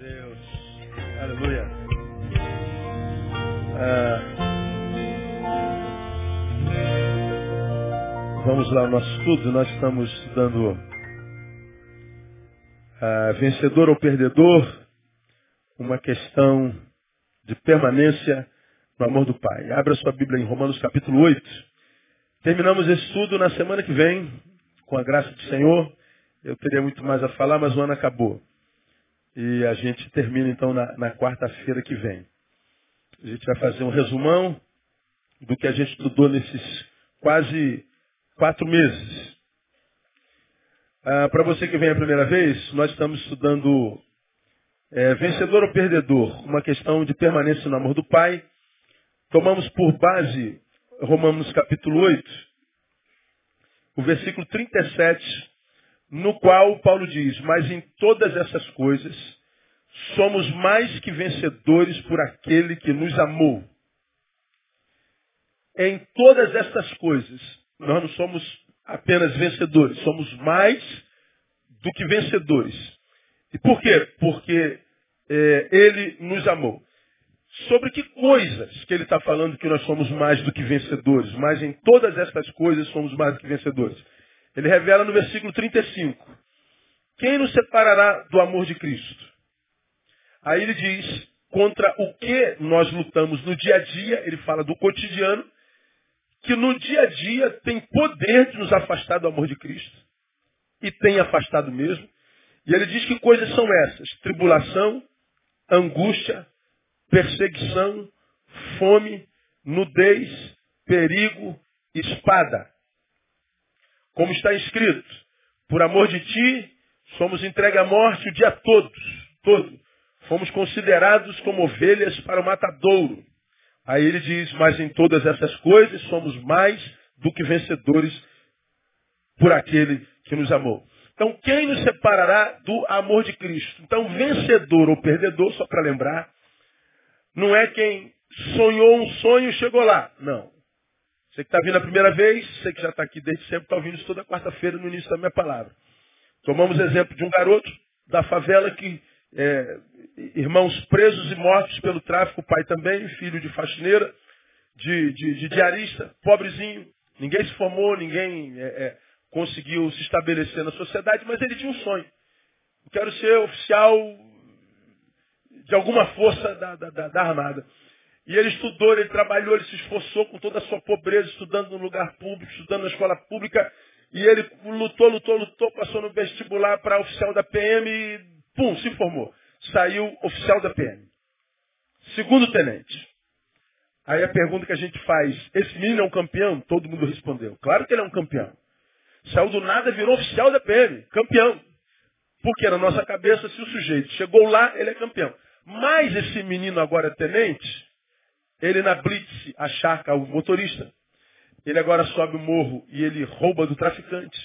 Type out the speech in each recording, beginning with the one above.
Deus. Aleluia. Ah, vamos lá nosso estudo. Nós estamos estudando ah, vencedor ou perdedor, uma questão de permanência no amor do Pai. Abra sua Bíblia em Romanos capítulo 8. Terminamos esse estudo na semana que vem, com a graça do Senhor. Eu teria muito mais a falar, mas o ano acabou. E a gente termina então na, na quarta-feira que vem. A gente vai fazer um resumão do que a gente estudou nesses quase quatro meses. Ah, Para você que vem a primeira vez, nós estamos estudando é, vencedor ou perdedor, uma questão de permanência no amor do Pai. Tomamos por base Romanos capítulo 8, o versículo 37, no qual Paulo diz, mas em todas essas coisas somos mais que vencedores por aquele que nos amou. Em todas estas coisas, nós não somos apenas vencedores, somos mais do que vencedores. E por quê? Porque é, ele nos amou. Sobre que coisas que ele está falando que nós somos mais do que vencedores? Mas em todas estas coisas somos mais do que vencedores. Ele revela no versículo 35. Quem nos separará do amor de Cristo? Aí ele diz, contra o que nós lutamos no dia a dia, ele fala do cotidiano, que no dia a dia tem poder de nos afastar do amor de Cristo. E tem afastado mesmo. E ele diz que coisas são essas? Tribulação, angústia, perseguição, fome, nudez, perigo, espada. Como está escrito, por amor de ti, somos entregue à morte o dia todo, todo. Fomos considerados como ovelhas para o matadouro. Aí ele diz, mas em todas essas coisas somos mais do que vencedores por aquele que nos amou. Então, quem nos separará do amor de Cristo? Então, vencedor ou perdedor, só para lembrar, não é quem sonhou um sonho e chegou lá. Não. Você que está vindo a primeira vez, você que já está aqui desde sempre, está ouvindo isso toda quarta-feira no início da minha palavra. Tomamos exemplo de um garoto da favela que, é, irmãos presos e mortos pelo tráfico, pai também, filho de faxineira, de, de, de diarista, pobrezinho. Ninguém se formou, ninguém é, é, conseguiu se estabelecer na sociedade, mas ele tinha um sonho. Eu quero ser oficial de alguma força da, da, da, da Armada. E ele estudou, ele trabalhou, ele se esforçou com toda a sua pobreza, estudando no lugar público, estudando na escola pública. E ele lutou, lutou, lutou, passou no vestibular para oficial da PM e, pum, se formou. Saiu oficial da PM. Segundo tenente. Aí a pergunta que a gente faz, esse menino é um campeão? Todo mundo respondeu. Claro que ele é um campeão. Saiu do nada, virou oficial da PM. Campeão. Porque na nossa cabeça, se o sujeito chegou lá, ele é campeão. Mas esse menino agora é tenente, ele na blitz acharca o motorista. Ele agora sobe o morro e ele rouba do traficante.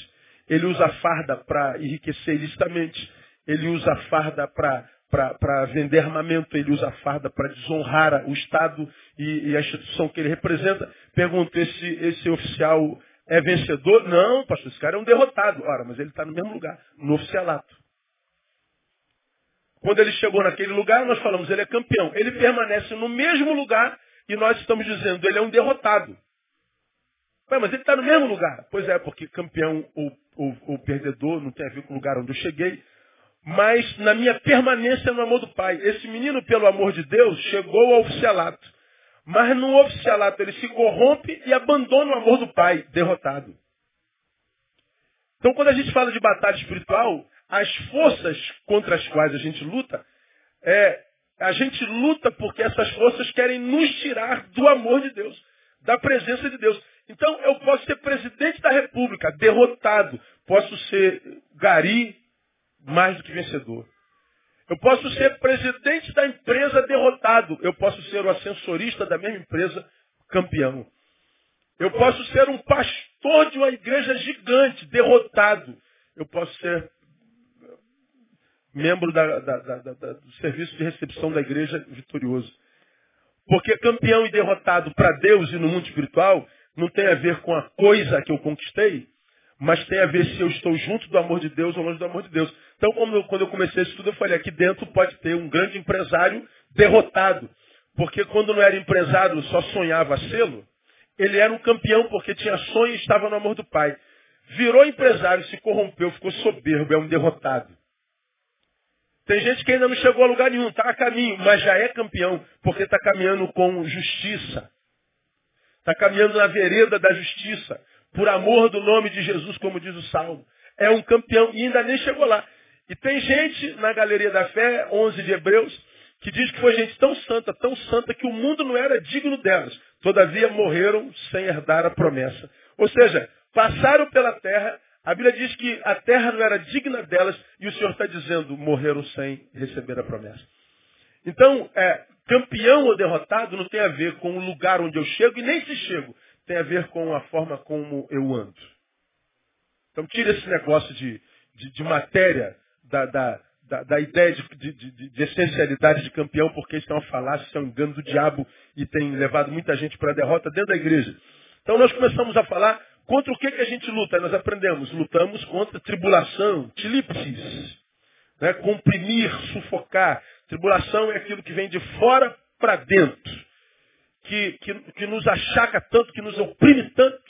Ele usa a farda para enriquecer ilicitamente. Ele usa a farda para vender armamento. Ele usa a farda para desonrar o Estado e, e, a instituição que ele representa. Pergunta, esse, esse oficial é vencedor? Não, pastor, esse cara é um derrotado. Ora, mas ele está no mesmo lugar, no oficialato. Quando ele chegou naquele lugar, nós falamos, ele é campeão. Ele permanece no mesmo lugar e nós estamos dizendo, ele é um derrotado. Ué, mas ele está no mesmo lugar. Pois é, porque campeão ou, ou, ou, perdedor não tem a ver com o lugar onde eu cheguei. Mas na minha permanência no amor do Pai. Esse menino, pelo amor de Deus, chegou ao oficialato. Mas no oficialato ele se corrompe e abandona o amor do Pai, derrotado. Então quando a gente fala de batalha espiritual, as forças contra as quais a gente luta, é, a gente luta porque essas forças querem nos tirar do amor de Deus, da presença de Deus. Então eu posso ser presidente da república, derrotado. Posso ser gari, mais do que vencedor. Eu posso ser presidente da empresa, derrotado. Eu posso ser o ascensorista da mesma empresa, campeão. Eu posso ser um pastor de uma igreja gigante, derrotado. Eu posso ser membro da, da, da, do serviço de recepção da igreja vitorioso. Porque campeão e derrotado para Deus e no mundo espiritual não tem a ver com a coisa que eu conquistei, mas tem a ver se eu estou junto do amor de Deus ou longe do amor de Deus. Então, quando eu, comecei esse estudo, eu falei, aqui dentro pode ter um grande empresário derrotado. Porque quando não era empresário, só sonhava sê-lo, ele era um campeão porque tinha sonho e estava no amor do Pai. Virou empresário, se corrompeu, ficou soberbo, é um derrotado. Tem gente que ainda não chegou a lugar nenhum, está a caminho, mas já é campeão, porque está caminhando com justiça. Está caminhando na vereda da justiça, por amor do nome de Jesus, como diz o Salmo. É um campeão e ainda nem chegou lá. E tem gente na Galeria da Fé, 11 de Hebreus, que diz que foi gente tão santa, tão santa, que o mundo não era digno delas. Todavia morreram sem herdar a promessa. Ou seja, passaram pela terra, a Bíblia diz que a terra não era digna delas, e o Senhor está dizendo, morreram sem receber a promessa. Então, é, campeão ou derrotado não tem a ver com o lugar onde eu chego, e nem se chego. Tem a ver com a forma como eu ando. Então, tira esse negócio de, de, de matéria da, da, da, da ideia de, de, de, essencialidade de campeão, porque isso é uma falácia, isso é um engano do diabo e tem levado muita gente para a derrota dentro da igreja. Então nós começamos a falar contra o que, que a gente luta. Nós aprendemos, lutamos contra tribulação, tilipsis, né? comprimir, sufocar. Tribulação é aquilo que vem de fora para dentro, que, que, que, nos achaca tanto, que nos oprime tanto,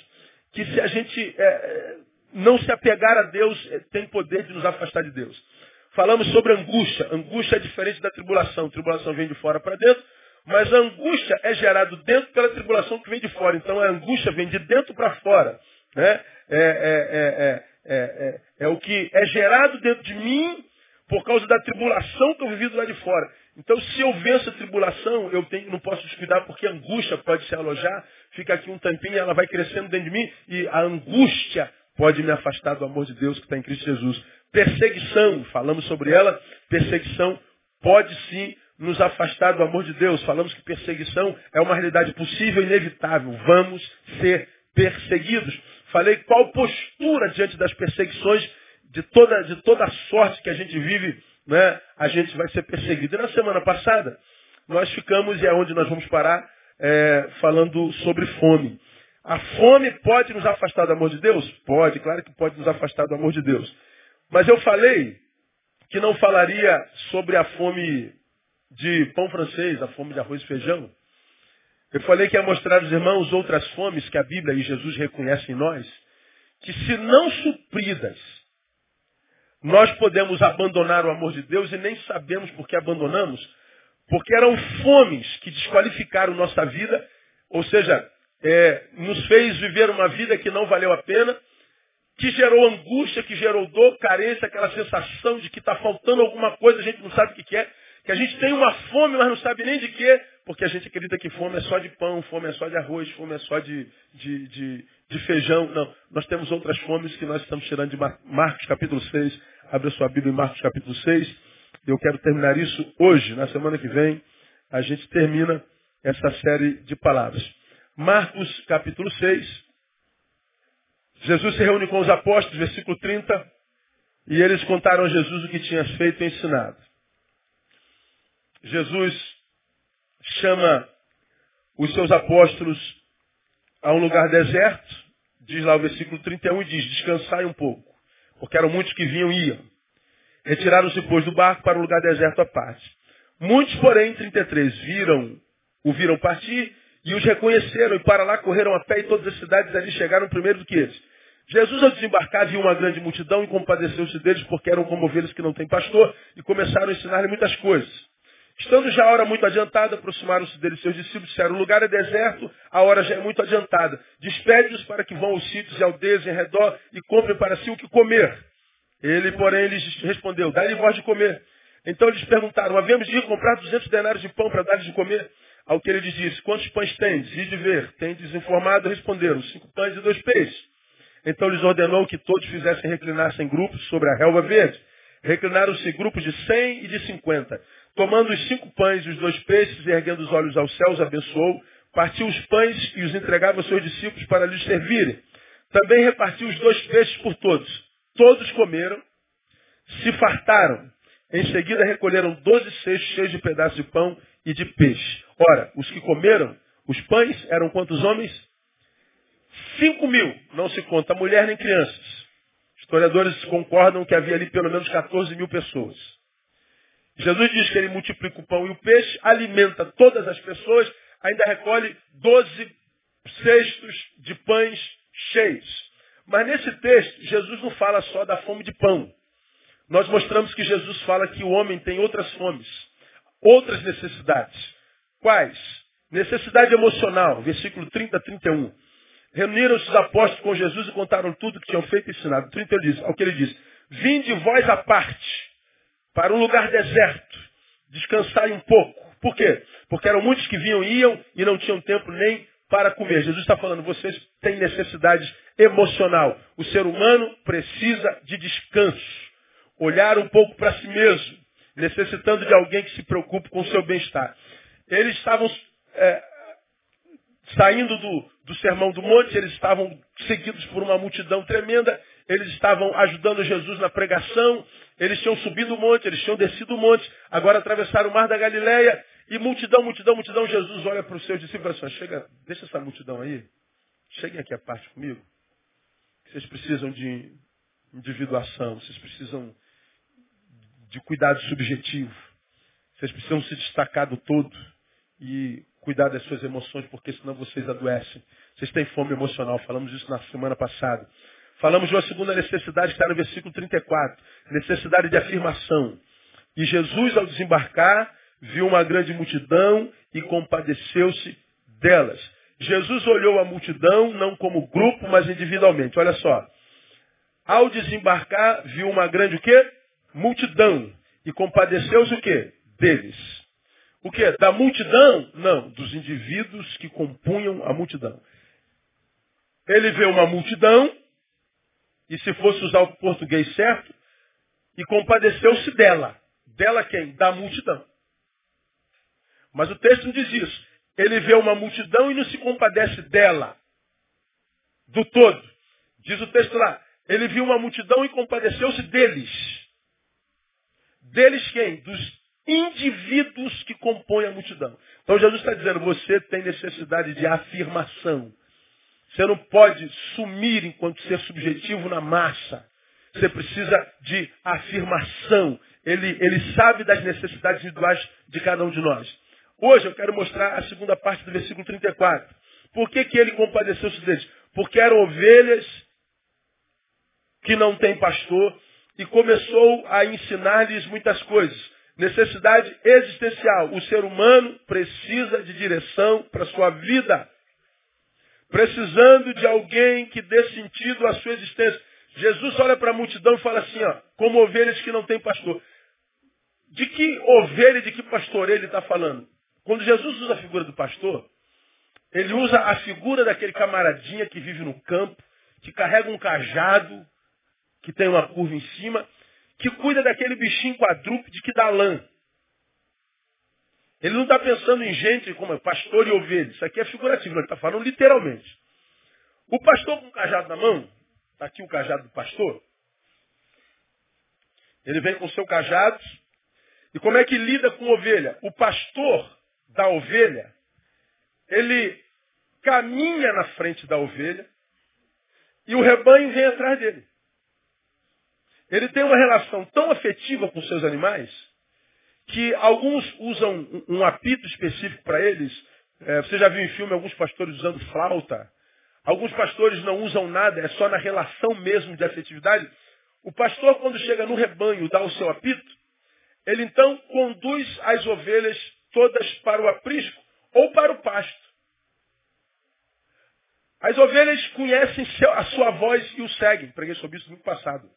que se a gente é, não se apegar a Deus, é, tem poder de nos afastar de Deus. Falamos sobre angústia. Angústia é diferente da tribulação. tribulação vem de fora para dentro, mas a angústia é gerada dentro pela tribulação que vem de fora. Então a angústia vem de dentro para fora. Né? É, é, é, é, o que é gerado dentro de mim por causa da tribulação que eu vivi do lado de fora. Então, se eu venço a tribulação, eu tenho, não posso descuidar porque a angústia pode se alojar, fica aqui um tampinho, ela vai crescendo dentro de mim e a angústia pode me afastar do amor de Deus que está em Cristo Jesus. Perseguição, falamos sobre ela. Perseguição pode sim nos afastar do amor de Deus. Falamos que perseguição é uma realidade possível e inevitável. Vamos ser perseguidos. Falei qual postura diante das perseguições de toda, de toda sorte que a gente vive, né? a gente vai ser perseguido. E na semana passada, nós ficamos, e é onde nós vamos parar, é, falando sobre fome. A fome pode nos afastar do amor de Deus? Pode, claro que pode nos afastar do amor de Deus. Mas eu falei que não falaria sobre a fome de pão francês, a fome de arroz e feijão. Eu falei que ia mostrar aos irmãos outras fomes que a Bíblia e Jesus reconhecem em nós, que se não supridas, nós podemos abandonar o amor de Deus e nem sabemos por que abandonamos, porque eram fomes que desqualificaram nossa vida, ou seja, é, nos fez viver uma vida que não valeu a pena, que gerou angústia, que gerou dor, carência, aquela sensação de que está faltando alguma coisa, a gente não sabe o que é, que a gente tem uma fome, mas não sabe nem de quê, porque a gente acredita que fome é só de pão, fome é só de arroz, fome é só de, de, de, de feijão. Não, nós temos outras fomes que nós estamos tirando de Marcos capítulo 6. Abre a sua Bíblia em Marcos capítulo 6. Eu quero terminar isso hoje, na semana que vem, a gente termina essa série de palavras. Marcos capítulo 6, Jesus se reúne com os apóstolos, versículo 30, e eles contaram a Jesus o que tinha feito e ensinado. Jesus chama os seus apóstolos a um lugar deserto, diz lá o versículo 31 e diz, descansai um pouco, porque eram muitos que vinham e iam. Retiraram-se, pois, do barco para um lugar deserto à parte. Muitos, porém, 33, viram, o viram partir e os reconheceram, e para lá correram a pé, e todas as cidades ali chegaram primeiro do que eles. Jesus, ao desembarcar, viu uma grande multidão e compadeceu-se deles, porque eram como ovelhas que não têm pastor, e começaram a ensinar-lhe muitas coisas. Estando já a hora muito adiantada, aproximaram-se dele seus discípulos, disseram, o lugar é deserto, a hora já é muito adiantada. Despede-os para que vão aos sítios e aldeias em redor e comprem para si o que comer. Ele, porém, lhes respondeu, dá-lhe voz de comer. Então eles perguntaram, havemos de ir comprar duzentos denários de pão para dar-lhes de comer? Ao que ele lhes disse, quantos pães tendes? E de ver, tendes informado, responderam, cinco pães e dois peixes. Então lhes ordenou que todos fizessem reclinar-se em grupos sobre a relva verde. Reclinaram-se grupos de cem e de cinquenta. Tomando os cinco pães e os dois peixes, erguendo os olhos aos céus, abençoou, partiu os pães e os entregava aos seus discípulos para lhes servirem. Também repartiu os dois peixes por todos. Todos comeram, se fartaram. Em seguida recolheram doze cestos cheios de pedaços de pão e de peixe. Ora, os que comeram os pães eram quantos homens? 5 mil, não se conta mulher nem crianças. Historiadores concordam que havia ali pelo menos 14 mil pessoas. Jesus diz que ele multiplica o pão e o peixe, alimenta todas as pessoas, ainda recolhe 12 cestos de pães cheios. Mas nesse texto, Jesus não fala só da fome de pão. Nós mostramos que Jesus fala que o homem tem outras fomes, outras necessidades. Quais? Necessidade emocional, versículo 30 a 31. Reuniram-se os apóstolos com Jesus e contaram tudo que tinham feito e ensinado. 30 ele diz, ao que ele diz, vinde vós à parte, para um lugar deserto, descansarem um pouco. Por quê? Porque eram muitos que vinham e iam e não tinham tempo nem para comer. Jesus está falando, vocês têm necessidade emocional. O ser humano precisa de descanso. Olhar um pouco para si mesmo, necessitando de alguém que se preocupe com o seu bem-estar. Eles estavam é, saindo do, do Sermão do Monte, eles estavam seguidos por uma multidão tremenda, eles estavam ajudando Jesus na pregação, eles tinham subido o monte, eles tinham descido o monte, agora atravessaram o mar da Galileia, e multidão, multidão, multidão, Jesus olha para os seus discípulos e fala assim, chega, deixa essa multidão aí, cheguem aqui à parte comigo. Vocês precisam de individuação, vocês precisam de cuidado subjetivo, vocês precisam se destacar do todo e cuidar das suas emoções, porque senão vocês adoecem. Vocês têm fome emocional, falamos isso na semana passada. Falamos de uma segunda necessidade que está no versículo 34, necessidade de afirmação. E Jesus, ao desembarcar, viu uma grande multidão e compadeceu-se delas. Jesus olhou a multidão não como grupo, mas individualmente. Olha só. Ao desembarcar, viu uma grande o quê? Multidão. E compadeceu-se o quê? Deles. O quê? Da multidão? Não, dos indivíduos que compunham a multidão. Ele vê uma multidão, e se fosse usar o português certo, e compadeceu-se dela. Dela quem? Da multidão. Mas o texto não diz isso. Ele vê uma multidão e não se compadece dela, do todo. Diz o texto lá. Ele viu uma multidão e compadeceu-se deles. Deles quem? Dos indivíduos que compõem a multidão. Então Jesus está dizendo, você tem necessidade de afirmação. Você não pode sumir enquanto ser subjetivo na massa. Você precisa de afirmação. Ele, ele sabe das necessidades individuais de cada um de nós. Hoje eu quero mostrar a segunda parte do versículo 34. Por que, que ele compadeceu-se deles? Porque eram ovelhas que não têm pastor e começou a ensinar-lhes muitas coisas. Necessidade existencial. O ser humano precisa de direção para sua vida. Precisando de alguém que dê sentido à sua existência. Jesus olha para a multidão e fala assim, ó, como ovelhas que não têm pastor. De que ovelha de que pastor ele está falando? Quando Jesus usa a figura do pastor, ele usa a figura daquele camaradinha que vive no campo, que carrega um cajado, que tem uma curva em cima, que cuida daquele bichinho quadrúpede que dá lã. Ele não está pensando em gente como é pastor e ovelha. Isso aqui é figurativo, ele está falando literalmente. O pastor com o cajado na mão, está aqui o cajado do pastor. Ele vem com o seu cajado. E como é que lida com ovelha? O pastor da ovelha, ele caminha na frente da ovelha e o rebanho vem atrás dele. Ele tem uma relação tão afetiva com seus animais que alguns usam um apito específico para eles. É, você já viu em filme alguns pastores usando flauta. Alguns pastores não usam nada, é só na relação mesmo de afetividade. O pastor, quando chega no rebanho, dá o seu apito, ele então conduz as ovelhas todas para o aprisco ou para o pasto. As ovelhas conhecem a sua voz e o seguem. Preguei sobre isso no passado.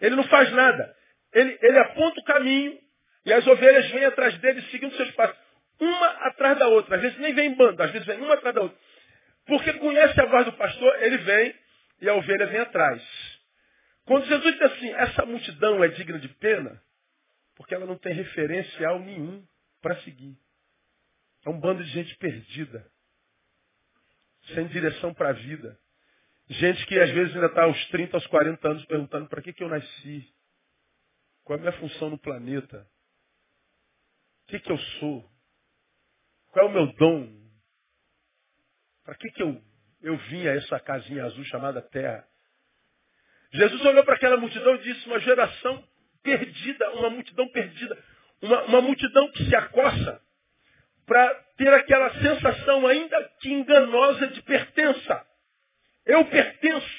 Ele não faz nada. Ele, ele aponta o caminho e as ovelhas vêm atrás dele seguindo seus passos. Uma atrás da outra. Às vezes nem vem em bando, às vezes vem uma atrás da outra. Porque conhece a voz do pastor, ele vem e a ovelha vem atrás. Quando Jesus diz assim, essa multidão é digna de pena, porque ela não tem referencial nenhum para seguir. É um bando de gente perdida, sem direção para a vida. Gente que às vezes ainda está aos 30, aos 40 anos perguntando para que, que eu nasci? Qual é a minha função no planeta? Que, que eu sou? Qual é o meu dom? Para que, que eu eu vim a essa casinha azul chamada terra. Jesus olhou para aquela multidão e disse, uma geração perdida, uma multidão perdida, uma, uma multidão que se acossa para ter aquela sensação ainda que enganosa de pertença. Eu pertenço,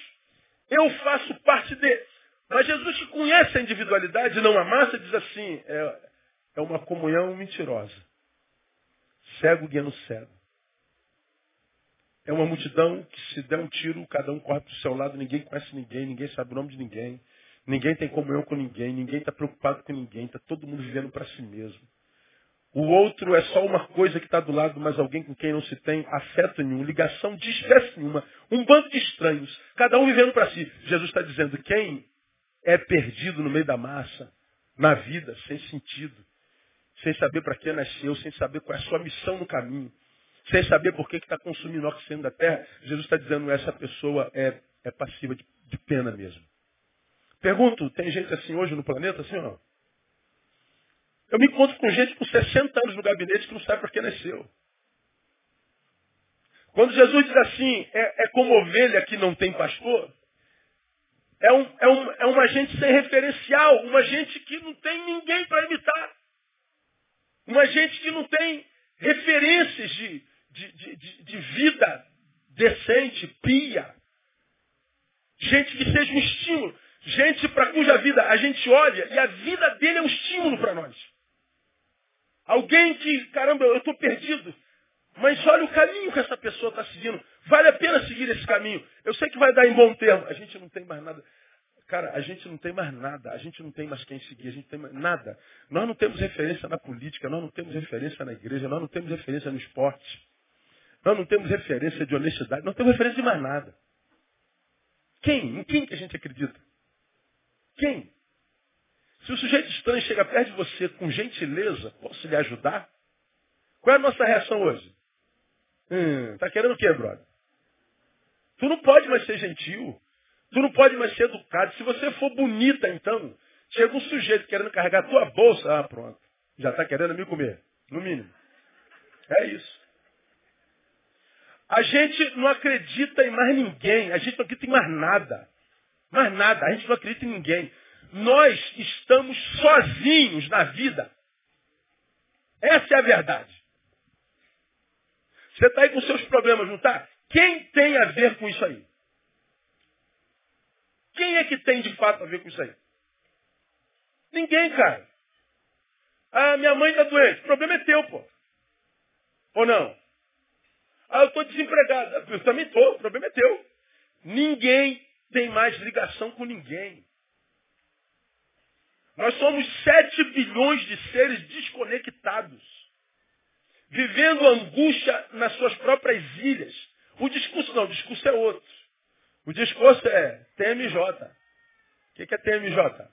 eu faço parte de. Mas Jesus que conhece a individualidade, não a massa, diz assim, é, é uma comunhão mentirosa. Cego guiando cego. É uma multidão que se der um tiro, cada um corre para o seu lado, ninguém conhece ninguém, ninguém sabe o nome de ninguém, ninguém tem comunhão com ninguém, ninguém está preocupado com ninguém, está todo mundo vivendo para si mesmo. O outro é só uma coisa que está do lado, mas alguém com quem não se tem afeto nenhum, ligação de espécie nenhuma, um bando de estranhos, cada um vivendo para si. Jesus está dizendo, quem é perdido no meio da massa, na vida, sem sentido, sem saber para que nasceu, sem saber qual é a sua missão no caminho, sem saber por que está consumindo oxigênio da terra, Jesus está dizendo essa pessoa é, é passiva de, de, pena mesmo. Pergunto, tem gente assim hoje no planeta, assim ou não? Eu me encontro com gente com 60 anos no gabinete que não sabe para que nasceu. Quando Jesus diz assim, é, é como ovelha que não tem pastor, é, um, é, um, é uma gente sem referencial, uma gente que não tem ninguém para imitar. Uma gente que não tem referências de, de, de, de, vida decente, pia. Gente que seja um estímulo. Gente para cuja vida a gente olha e a vida dele é um estímulo para nós. Alguém que, caramba, eu estou perdido. Mas olha o caminho que essa pessoa está seguindo. Vale a pena seguir esse caminho. Eu sei que vai dar em bom termo. A gente não tem mais nada. Cara, a gente não tem mais nada. A gente não tem mais quem seguir. A gente tem mais nada. Nós não temos referência na política. Nós não temos referência na igreja. Nós não temos referência no esporte. Nós não temos referência de honestidade. Não temos referência de mais nada. Quem? Em quem que a gente acredita? Quem? Se o sujeito estranho chega perto de você com gentileza, posso lhe ajudar? Qual é a nossa reação hoje? Hum, tá querendo o quê, brother? Tu não pode mais ser gentil. Tu não pode mais ser educado. Se você for bonita, então, chega um sujeito querendo carregar tua bolsa. Ah, pronto. Já está querendo me comer. No mínimo. É isso. A gente não acredita em mais ninguém. A gente não acredita em mais nada. Mais nada. A gente não acredita em ninguém. Nós estamos sozinhos na vida. Essa é a verdade. Você está aí com seus problemas, não está? Quem tem a ver com isso aí? Quem é que tem de fato a ver com isso aí? Ninguém, cara. Ah, minha mãe está doente. O problema é teu, pô. Ou não? Ah, eu estou desempregado. Eu também estou. O problema é teu. Ninguém tem mais ligação com ninguém. Nós somos 7 bilhões de seres desconectados, vivendo angústia nas suas próprias ilhas. O discurso não, o discurso é outro. O discurso é TMJ. O que é TMJ?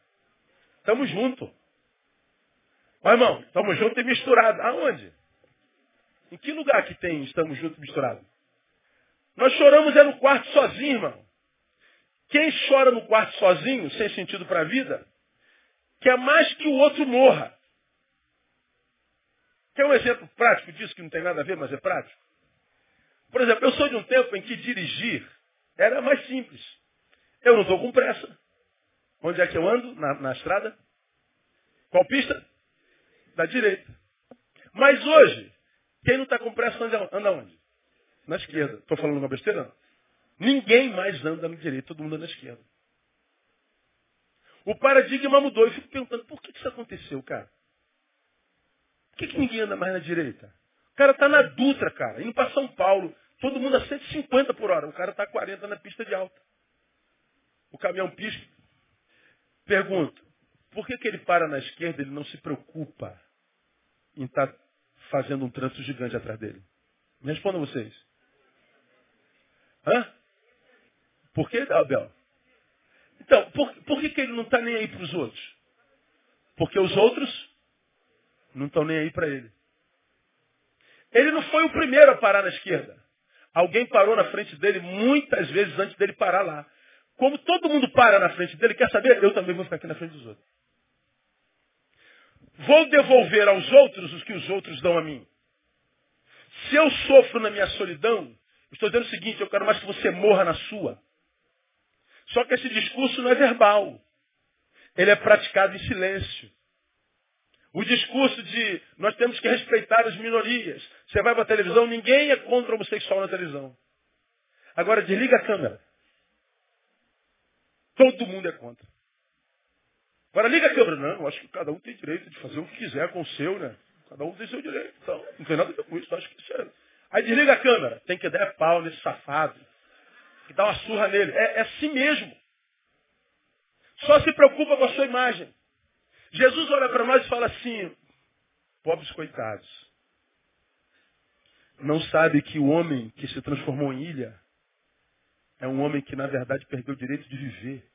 Tamo junto. Mas, irmão, estamos juntos e misturados. Aonde? Em que lugar que tem estamos juntos e misturados? Nós choramos é no quarto sozinho, irmão. Quem chora no quarto sozinho, sem sentido para a vida, quer mais que o outro morra. Quer um exemplo prático disso que não tem nada a ver, mas é prático? Por exemplo, eu sou de um tempo em que dirigir era mais simples. Eu não estou com pressa. Onde é que eu ando? Na, na estrada? Qual pista? Da direita. Mas hoje, quem não está com pressa anda, onde? Na esquerda. Estou falando uma besteira? Não. Ninguém mais anda na direita, todo mundo anda na esquerda. O paradigma mudou. Eu fico perguntando, por que isso aconteceu, cara? Por que, que ninguém anda mais na direita? O cara está na Dutra, cara, indo para São Paulo. Todo mundo a 150 por hora. O cara está a 40 na pista de alta. O caminhão pisca. Pergunto, por que, que ele para na esquerda ele não se preocupa em estar tá fazendo um trânsito gigante atrás dele? Me respondam vocês. Hã? Por que, Abel? Então, por, por que, que ele não está nem aí para os outros? Porque os outros não estão nem aí para ele. Ele não foi o primeiro a parar na esquerda. Alguém parou na frente dele muitas vezes antes dele parar lá. Como todo mundo para na frente dele, quer saber? Eu também vou ficar aqui na frente dos outros. Vou devolver aos outros os que os outros dão a mim. Se eu sofro na minha solidão, Estou dizendo o seguinte, eu quero mais que você morra na sua. Só que esse discurso não é verbal. Ele é praticado em silêncio. O discurso de nós temos que respeitar as minorias. Você vai para a televisão, ninguém é contra homossexual na televisão. Agora desliga a câmera. Todo mundo é contra. Agora liga a câmera. Não, acho que cada um tem direito de fazer o que quiser com o seu, né? Cada um tem seu direito. Então, não tem nada a ver com isso. Acho que isso é... Aí desliga a câmera. Tem que dar pau nesse safado. Que dá uma surra nele. É, é assim mesmo. Só se preocupa com a sua imagem. Jesus olha para nós e fala assim, pobres coitados. Não sabe que o homem que se transformou em ilha é um homem que, na verdade, perdeu o direito de viver.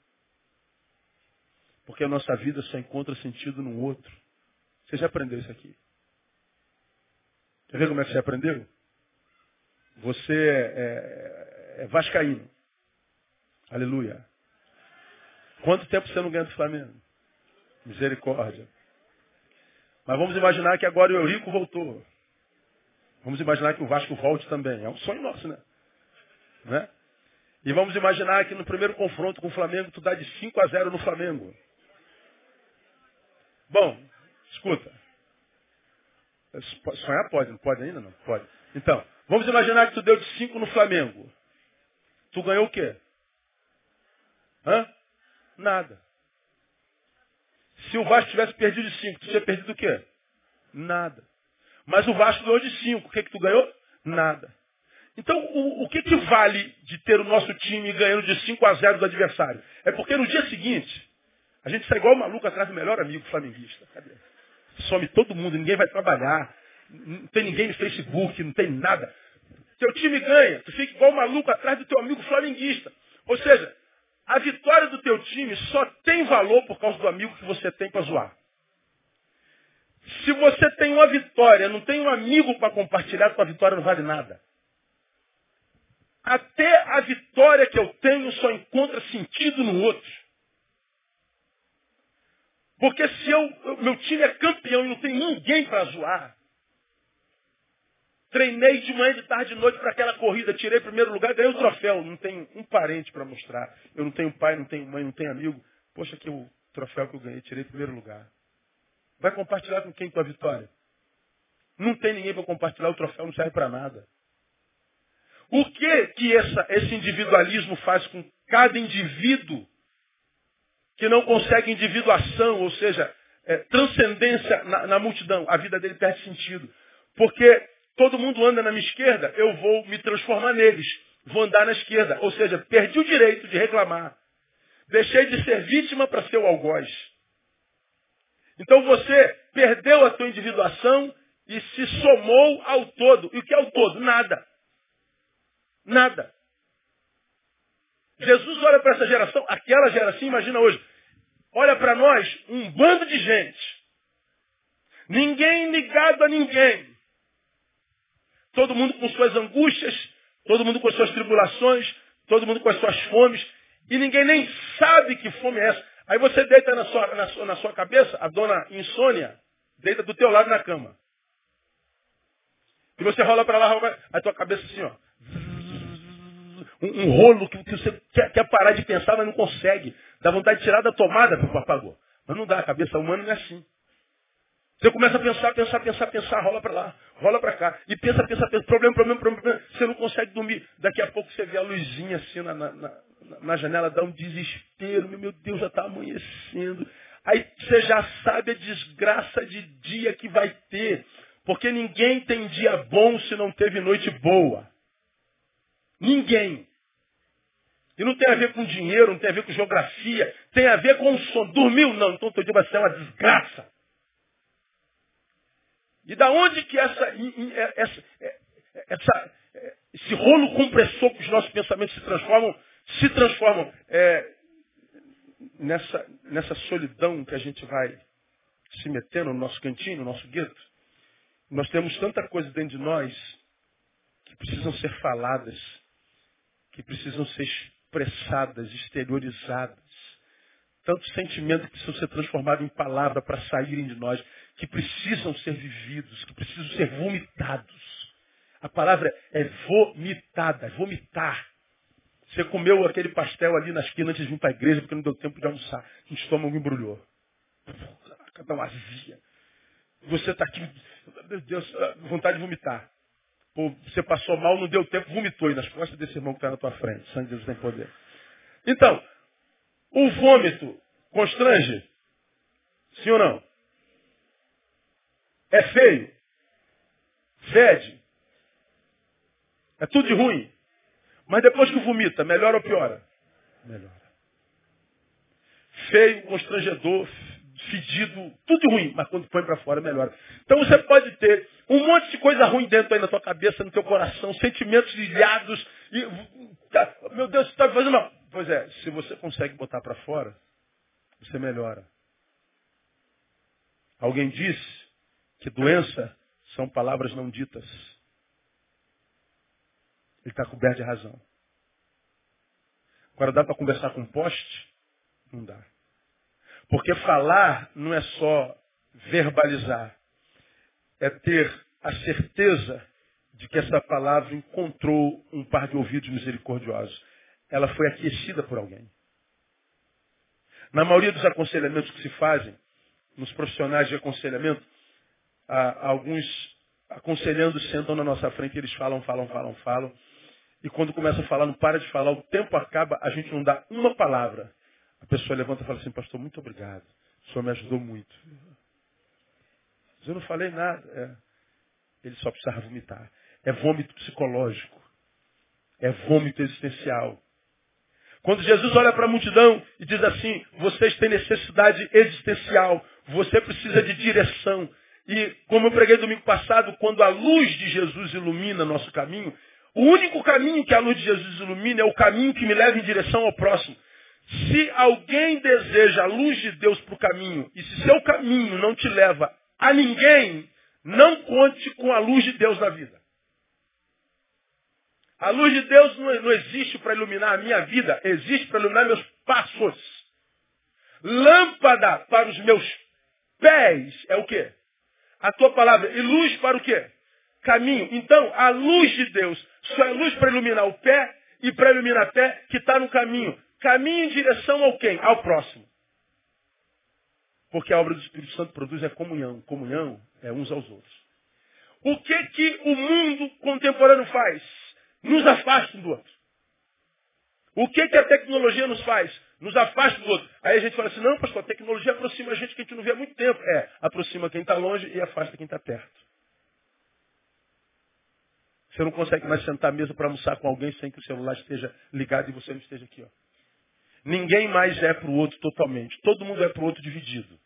Porque a nossa vida só encontra sentido no outro. Você já aprendeu isso aqui? Quer ver como é que você aprendeu? Você é, é, é vascaíno. Aleluia. Quanto tempo você não ganha do Flamengo? Misericórdia. Mas vamos imaginar que agora o Eurico voltou. Vamos imaginar que o Vasco volte também. É um sonho nosso, né? né? E vamos imaginar que no primeiro confronto com o Flamengo, tu dá de 5 a 0 no Flamengo. Bom, escuta. Sonhar pode, não pode ainda? Não pode. Então, vamos imaginar que tu deu de 5 no Flamengo. Tu ganhou o quê? Hã? Nada. Se o Vasco tivesse perdido de 5, tu tinha perdido o quê? Nada. Mas o Vasco ganhou de 5. O que, que tu ganhou? Nada. Então, o, o que, que vale de ter o nosso time ganhando de 5 a 0 do adversário? É porque no dia seguinte, a gente sai igual maluco atrás do melhor amigo flamenguista. Cadê? Some todo mundo, ninguém vai trabalhar. Não tem ninguém no Facebook, não tem nada. Teu time ganha, tu fica igual o maluco atrás do teu amigo flamenguista. Ou seja, a vitória do teu time só tem valor por causa do amigo que você tem para zoar. Se você tem uma vitória, não tem um amigo para compartilhar, tua vitória não vale nada. Até a vitória que eu tenho só encontra sentido no outro. Porque se eu, meu time é campeão e não tem ninguém para zoar, treinei de manhã, de tarde, de noite para aquela corrida, tirei primeiro lugar, ganhei o troféu. Não tenho um parente para mostrar. Eu não tenho pai, não tenho mãe, não tenho amigo. Poxa, é o troféu que eu ganhei, tirei primeiro lugar. Vai compartilhar com quem tua vitória? Não tem ninguém para compartilhar, o troféu não serve para nada. O que que essa, esse individualismo faz com cada indivíduo que não consegue individuação, ou seja, é, transcendência na, na multidão? A vida dele perde sentido. Porque todo mundo anda na minha esquerda, eu vou me transformar neles. Vou andar na esquerda. Ou seja, perdi o direito de reclamar. Deixei de ser vítima para ser o algoz. Então você perdeu a tua individuação e se somou ao todo. E o que é o todo? Nada. Nada. Jesus olha para essa geração, aquela geração, imagina hoje, olha para nós, um bando de gente. Ninguém ligado a ninguém. Todo mundo com suas angústias, todo mundo com suas tribulações, todo mundo com as suas fomes, e ninguém nem sabe que fome é essa. Aí você deita na sua, na sua, na sua cabeça, a dona insônia, deita do teu lado na cama. E você rola para lá, rola pra... a tua cabeça assim, ó um, um rolo que, que você quer, quer, parar de pensar, mas não consegue. Dá vontade de tirar da tomada, apagou. Mas não dá, a cabeça humana não é assim. Você começa a pensar, pensar, pensar, pensar, rola para lá, rola para cá. E pensa, pensa, pensa, problema, problema, problema, Você não consegue dormir. Daqui a pouco você vê a luzinha assim na, na, na, janela, dá um desespero. Meu Deus, já está amanhecendo. Aí você já sabe a desgraça de dia que vai ter. Porque ninguém tem dia bom se não teve noite boa. Ninguém. E não tem a ver com dinheiro, não tem a ver com geografia, tem a ver com o sono. Dormiu? Não, então teu dia vai ser uma desgraça. E da onde que essa, é, essa, é, essa, é, esse rolo compressor que os nossos pensamentos se transformam, se transformam é, nessa, nessa solidão que a gente vai se metendo no nosso cantinho, no nosso gueto. Nós temos tanta coisa dentro de nós que precisam ser faladas, que precisam ser expressadas, exteriorizadas. Tantos sentimentos que precisam ser transformados em palavra para saírem de nós, que precisam ser vividos, que precisam ser vomitados. A palavra é vomitada, vomitar. Você comeu aquele pastel ali na esquina antes de vir para a igreja porque não deu tempo de almoçar. O estômago embrulhou. Cada uma azia. Você está aqui, meu Deus, vontade de vomitar. Pô, você passou mal, não deu tempo, vomitou. E nas costas desse irmão que está na tua frente. Sangue de Deus tem poder. Então, o vômito constrange? Sim ou não? É feio? Fede? É tudo de ruim? Mas depois que vomita, melhora ou piora? Melhora. Feio, constrangedor, fedido, tudo ruim, mas quando põe para fora melhora. Então você pode ter um monte de coisa ruim dentro aí na tua cabeça, no teu coração, sentimentos ilhados, e tá, meu Deus, você está fazendo mal. Pois é, se você consegue botar para fora, você melhora. Alguém disse que doença são palavras não ditas. Ele está coberto de razão. Agora dá para conversar com um poste? Não dá. Porque falar não é só verbalizar, é ter a certeza de que essa palavra encontrou um par de ouvidos misericordiosos. Ela foi aquecida por alguém. Na maioria dos aconselhamentos que se fazem, nos profissionais de aconselhamento, alguns aconselhando sentam na nossa frente, eles falam, falam, falam, falam. E quando começa a falar, não para de falar, o tempo acaba, a gente não dá uma palavra. A pessoa levanta e fala assim, pastor, muito obrigado. O senhor me ajudou muito. Mas eu não falei nada. É. Ele só precisava vomitar. É vômito psicológico. É vômito existencial. Quando Jesus olha para a multidão e diz assim, vocês têm necessidade existencial, você precisa de direção. E como eu preguei domingo passado, quando a luz de Jesus ilumina nosso caminho, o único caminho que a luz de Jesus ilumina é o caminho que me leva em direção ao próximo. Se alguém deseja a luz de Deus para o caminho, e se seu caminho não te leva a ninguém, não conte com a luz de Deus na vida. A luz de Deus não, existe para iluminar a minha vida, existe para iluminar meus passos. Lâmpada para os meus pés é o quê? A tua palavra. E luz para o quê? Caminho. Então, a luz de Deus só é luz para iluminar o pé e para iluminar o pé que está no caminho. Caminho em direção ao quem? Ao próximo. Porque a obra do Espírito Santo produz é comunhão. Comunhão é uns aos outros. O que que o mundo contemporâneo faz? Nos afasta um do outro. O que que a tecnologia nos faz? Nos afasta do outro. Aí a gente fala assim, não, pastor, a tecnologia aproxima a gente que a gente não vê há muito tempo. É, aproxima quem está longe e afasta quem está perto. Você não consegue mais sentar à mesa para almoçar com alguém sem que o celular esteja ligado e você não esteja aqui. Ó. Ninguém mais é para o outro totalmente. Todo mundo é para o outro dividido.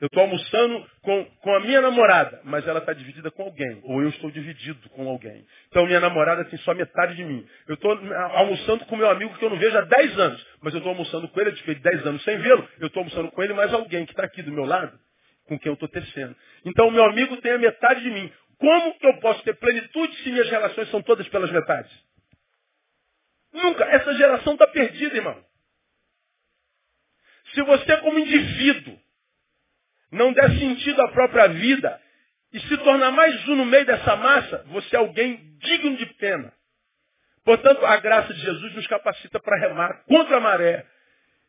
Eu estou almoçando com, com a minha namorada, mas ela está dividida com alguém. Ou eu estou dividido com alguém. Então minha namorada tem só metade de mim. Eu estou almoçando com meu amigo que eu não vejo há 10 anos. Mas eu estou almoçando com ele, fiquei 10 anos sem vê-lo. Eu estou almoçando com ele mais alguém que está aqui do meu lado, com quem eu estou tecendo. Então o meu amigo tem a metade de mim. Como eu posso ter plenitude se minhas relações são todas pelas metades? Nunca. Essa geração está perdida, irmão. Se você, como indivíduo, não der sentido à própria vida e se tornar mais um no meio dessa massa, você é alguém digno de pena. Portanto, a graça de Jesus nos capacita para remar contra a maré.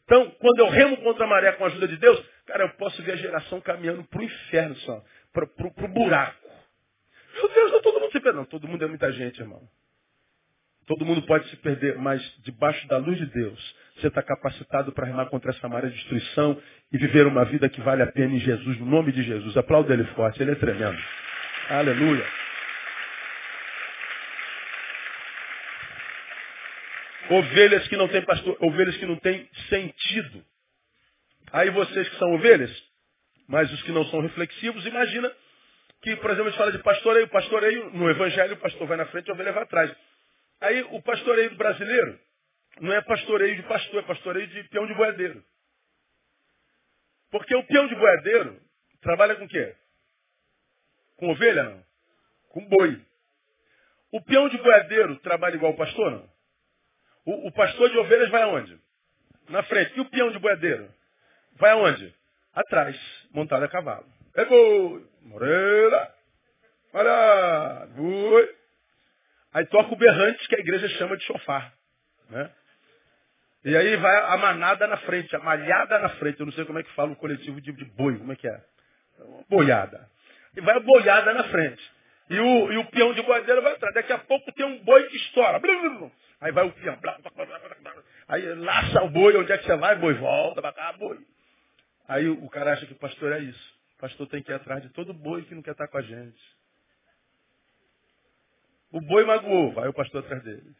Então, quando eu remo contra a maré com a ajuda de Deus, cara, eu posso ver a geração caminhando para o inferno só, para o buraco. Meu Deus, não todo mundo se perde. Não, todo mundo é muita gente, irmão. Todo mundo pode se perder, mas debaixo da luz de Deus, você está capacitado para remar contra essa maré de destruição e viver uma vida que vale a pena em Jesus, no nome de Jesus. Aplauda ele forte, ele é tremendo. Aleluia. Ovelhas que não têm pastor, ovelhas que não têm sentido. Aí vocês que são ovelhas, mas os que não são reflexivos, imagina que, por exemplo, a gente fala de pastoreio, pastoreio, no evangelho o pastor vai na frente e a ovelha vai atrás. Aí o pastoreio brasileiro não é pastoreio de pastor, é pastoreio de peão de boiadeiro. Porque o peão de boiadeiro trabalha com o quê? Com ovelha, não? Com boi. O peão de boiadeiro trabalha igual o pastor, não? O, o pastor de ovelhas vai aonde? Na frente. E o peão de boiadeiro? Vai aonde? Atrás, montado a cavalo. É boi, morena. Olha, boi. Aí toca o berrante que a igreja chama de chofar. Né? E aí vai a manada na frente, a malhada na frente. Eu não sei como é que fala o coletivo de, de boi, como é que é? Boiada. E vai a boiada na frente. E o, e o peão de boiadeiro vai atrás. Daqui a pouco tem um boi que estoura. Aí vai o peão. Aí laça o boi, onde é que você vai? Boi, volta boi. Aí o cara acha que o pastor é isso. Pastor tem que ir atrás de todo boi que não quer estar com a gente. O boi magoou, vai o pastor atrás dele.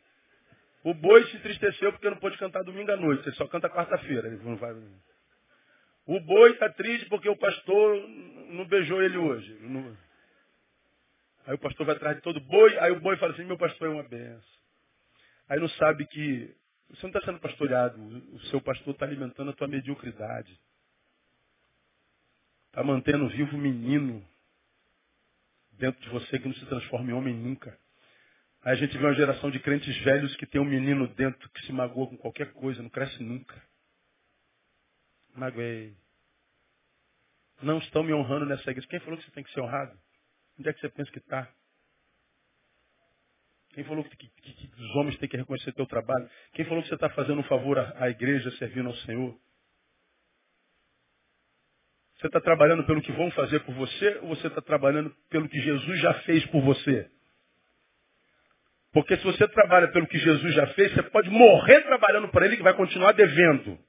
O boi se entristeceu porque não pôde cantar domingo à noite, ele só canta quarta-feira. O boi está triste porque o pastor não beijou ele hoje. Aí o pastor vai atrás de todo boi, aí o boi fala assim, meu pastor é uma benção. Aí não sabe que você não está sendo pastoreado, o seu pastor está alimentando a tua mediocridade. Está mantendo vivo o menino dentro de você que não se transforma em homem nunca. Aí a gente vê uma geração de crentes velhos que tem um menino dentro que se magoa com qualquer coisa, não cresce nunca. Magoei. Não estão me honrando nessa igreja. Quem falou que você tem que ser honrado? Onde é que você pensa que está? Quem falou que, que, que, os homens têm que reconhecer teu trabalho? Quem falou que você está fazendo um favor à, à igreja, servindo ao Senhor? Você está trabalhando pelo que vão fazer por você ou você está trabalhando pelo que Jesus já fez por você? Porque se você trabalha pelo que Jesus já fez, você pode morrer trabalhando para Ele que vai continuar devendo.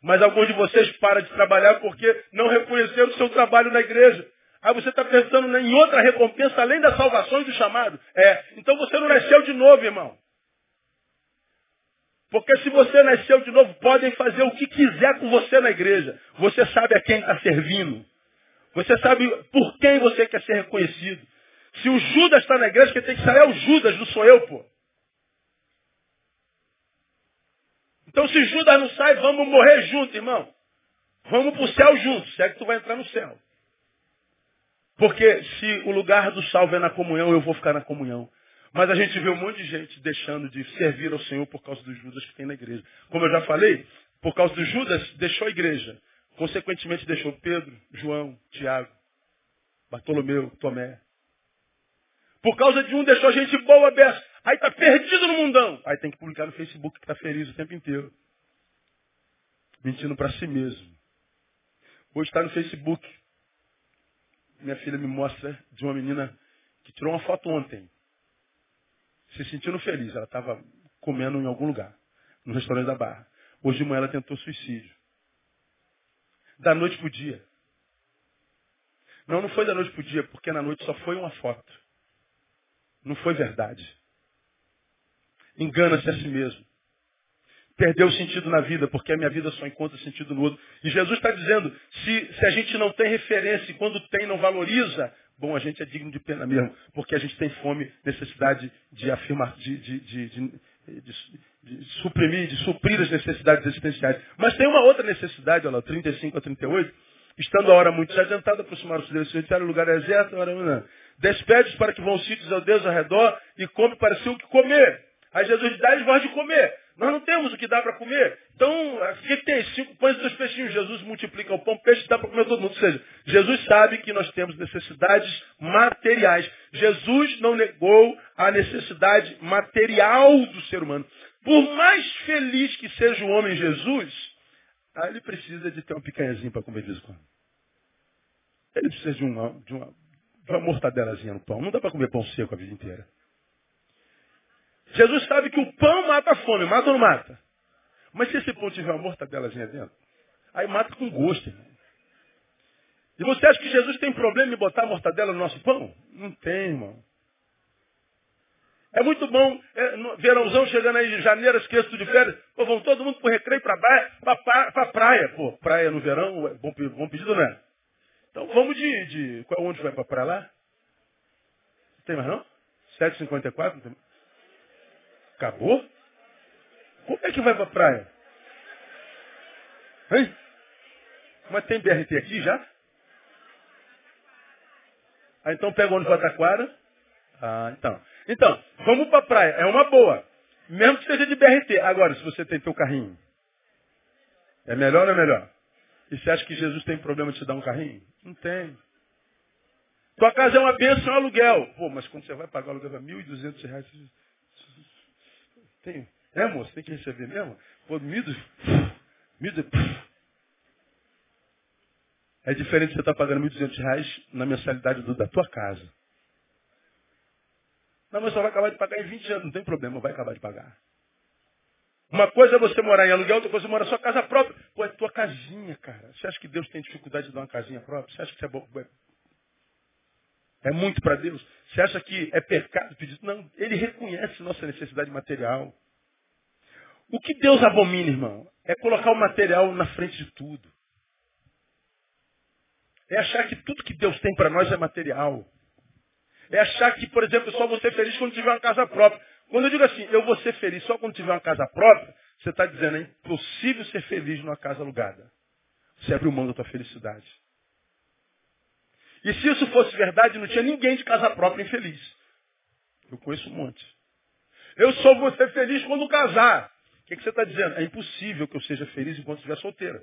Mas alguns de vocês param de trabalhar porque não reconheceram o seu trabalho na igreja. Aí você está pensando em outra recompensa além da salvação e do chamado. É, então você não nasceu de novo, irmão. Porque se você nasceu de novo, podem fazer o que quiser com você na igreja. Você sabe a quem está servindo. Você sabe por quem você quer ser reconhecido. Se o Judas está na igreja, quem tem que sair é o Judas, não sou eu, pô. Então se Judas não sai, vamos morrer junto, irmão. Vamos para o céu juntos, se é que tu vai entrar no céu. Porque se o lugar do salvo é na comunhão, eu vou ficar na comunhão. Mas a gente vê um monte de gente deixando de servir ao Senhor por causa dos Judas que tem na igreja. Como eu já falei, por causa dos Judas, deixou a igreja. Consequentemente, deixou Pedro, João, Tiago, Bartolomeu, Tomé. Por causa de um, deixou a gente boa beça. Aí está perdido no mundão. Aí tem que publicar no Facebook que está feliz o tempo inteiro. Mentindo para si mesmo. Hoje está no Facebook. Minha filha me mostra de uma menina que tirou uma foto ontem. Se sentindo feliz. Ela estava comendo em algum lugar. No restaurante da Barra. Hoje de manhã ela tentou suicídio. Da noite para o dia. Não, não foi da noite para o dia, porque na noite só foi uma foto. Não foi verdade. Engana-se a si mesmo. Perdeu o sentido na vida, porque a minha vida só encontra sentido no outro. E Jesus está dizendo, se, se a gente não tem referência e quando tem não valoriza, bom, a gente é digno de pena mesmo, porque a gente tem fome, necessidade de afirmar, de, de, de, de, suprimir, de suprir as necessidades existenciais. Mas tem uma outra necessidade, olha lá, 35 a 38, estando a hora muito adiantada, aproximaram-se dele, se o lugar é deserto, hora não. Despede para que vão sítios ao Deus ao redor e come para si o que comer. Aí Jesus dá-lhes voz de comer. Nós não temos o que dá para comer. Então, o que, tem? Cinco pães e dois peixinhos. Jesus multiplica o pão, peixe, dá para comer todo mundo. Ou seja, Jesus sabe que nós temos necessidades materiais. Jesus não negou a necessidade material do ser humano. Por mais feliz que seja o homem Jesus, aí ele precisa de ter um picanhazinho para comer de vez. Ele precisa de uma, de uma uma mortadelazinha no pão. Não dá para comer pão seco a vida inteira. Jesus sabe que o pão mata a fome, mata ou não mata? Mas se esse pão tiver uma mortadelazinha dentro, aí mata com gosto, irmão. E você acha que Jesus tem problema em botar mortadela no nosso pão? Não tem, irmão. É muito bom, é, no, verãozão chegando aí, janeiro, as crianças de férias, pô, vão todo mundo pro recreio, pra praia, pra, pra, pra praia. Pô, praia no verão, é bom, bom pedido, não é? Então vamos de. de onde vai para lá? Tem mais não? 7h54? Tem... Acabou? Como é que vai para a praia? Hein? Mas tem BRT aqui já? Ah, então pega o ônibus para Taquara. Ah, então. Então, vamos para a praia. É uma boa. Mesmo que seja de BRT. Agora, se você tem teu carrinho, é melhor ou é melhor? E você acha que Jesus tem problema de te dar um carrinho? Não tem. Tua casa é uma bênção, é um aluguel. Pô, mas quando você vai pagar o aluguel, é 1.200 Tem, é, moço, tem que receber mesmo? Pô, 1.200. É diferente você estar tá pagando 1.200 reais na mensalidade do, da tua casa. Não, mas só vai acabar de pagar em 20 anos. Não tem problema, vai acabar de pagar. Uma coisa é você morar em aluguel, outra coisa é morar na sua casa própria. Pô, é tua casinha, cara. Você acha que Deus tem dificuldade de dar uma casinha própria? Você acha que isso é bom? É muito para Deus. Você acha que é pecado pedir? Não, ele reconhece nossa necessidade material. O que Deus abomina, irmão, é colocar o material na frente de tudo. É achar que tudo que Deus tem para nós é material. É achar que, por exemplo, eu só vou ser feliz quando tiver uma casa própria. Quando eu digo assim, eu vou ser feliz só quando tiver uma casa própria, você está dizendo, é impossível ser feliz numa casa alugada. Você abre mão da tua felicidade. E se isso fosse verdade, não tinha ninguém de casa própria infeliz. Eu conheço um monte. Eu só vou ser feliz quando casar. O que, que você está dizendo? É impossível que eu seja feliz enquanto estiver solteira.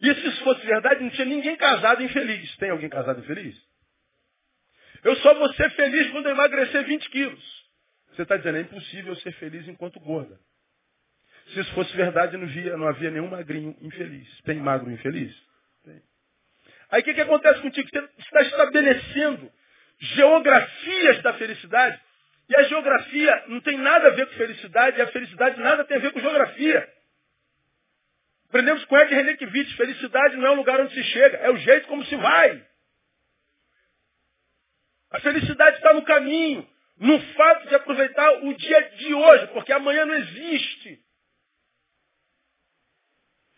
E se isso fosse verdade, não tinha ninguém casado infeliz. Tem alguém casado infeliz? Eu só vou ser feliz quando eu emagrecer 20 quilos. Você está dizendo, é impossível ser feliz enquanto gorda. Se isso fosse verdade, não, não havia nenhum magrinho infeliz. Tem magro infeliz? Aí o que, que acontece contigo? Você está estabelecendo geografias da felicidade. E a geografia não tem nada a ver com felicidade, e a felicidade nada tem a ver com geografia. Aprendemos com Ed Renekiewicz, felicidade não é o lugar onde se chega, é o jeito como se vai. A felicidade está no caminho, no fato de aproveitar o dia de hoje, porque amanhã não existe.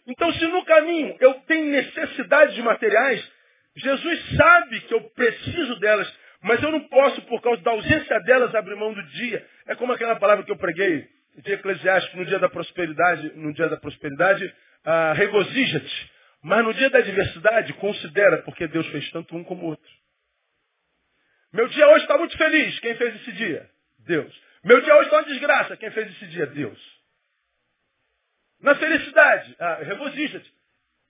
Então, se no caminho eu tenho necessidade de materiais, Jesus sabe que eu preciso delas, mas eu não posso, por causa da ausência delas, abrir mão do dia. É como aquela palavra que eu preguei de Eclesiástico no dia da prosperidade, no dia da prosperidade, ah, regozija-te. Mas no dia da adversidade, considera, porque Deus fez tanto um como o outro. Meu dia hoje está muito feliz. Quem fez esse dia? Deus. Meu dia hoje está uma desgraça. Quem fez esse dia? Deus. Na felicidade, ah, regozija-te.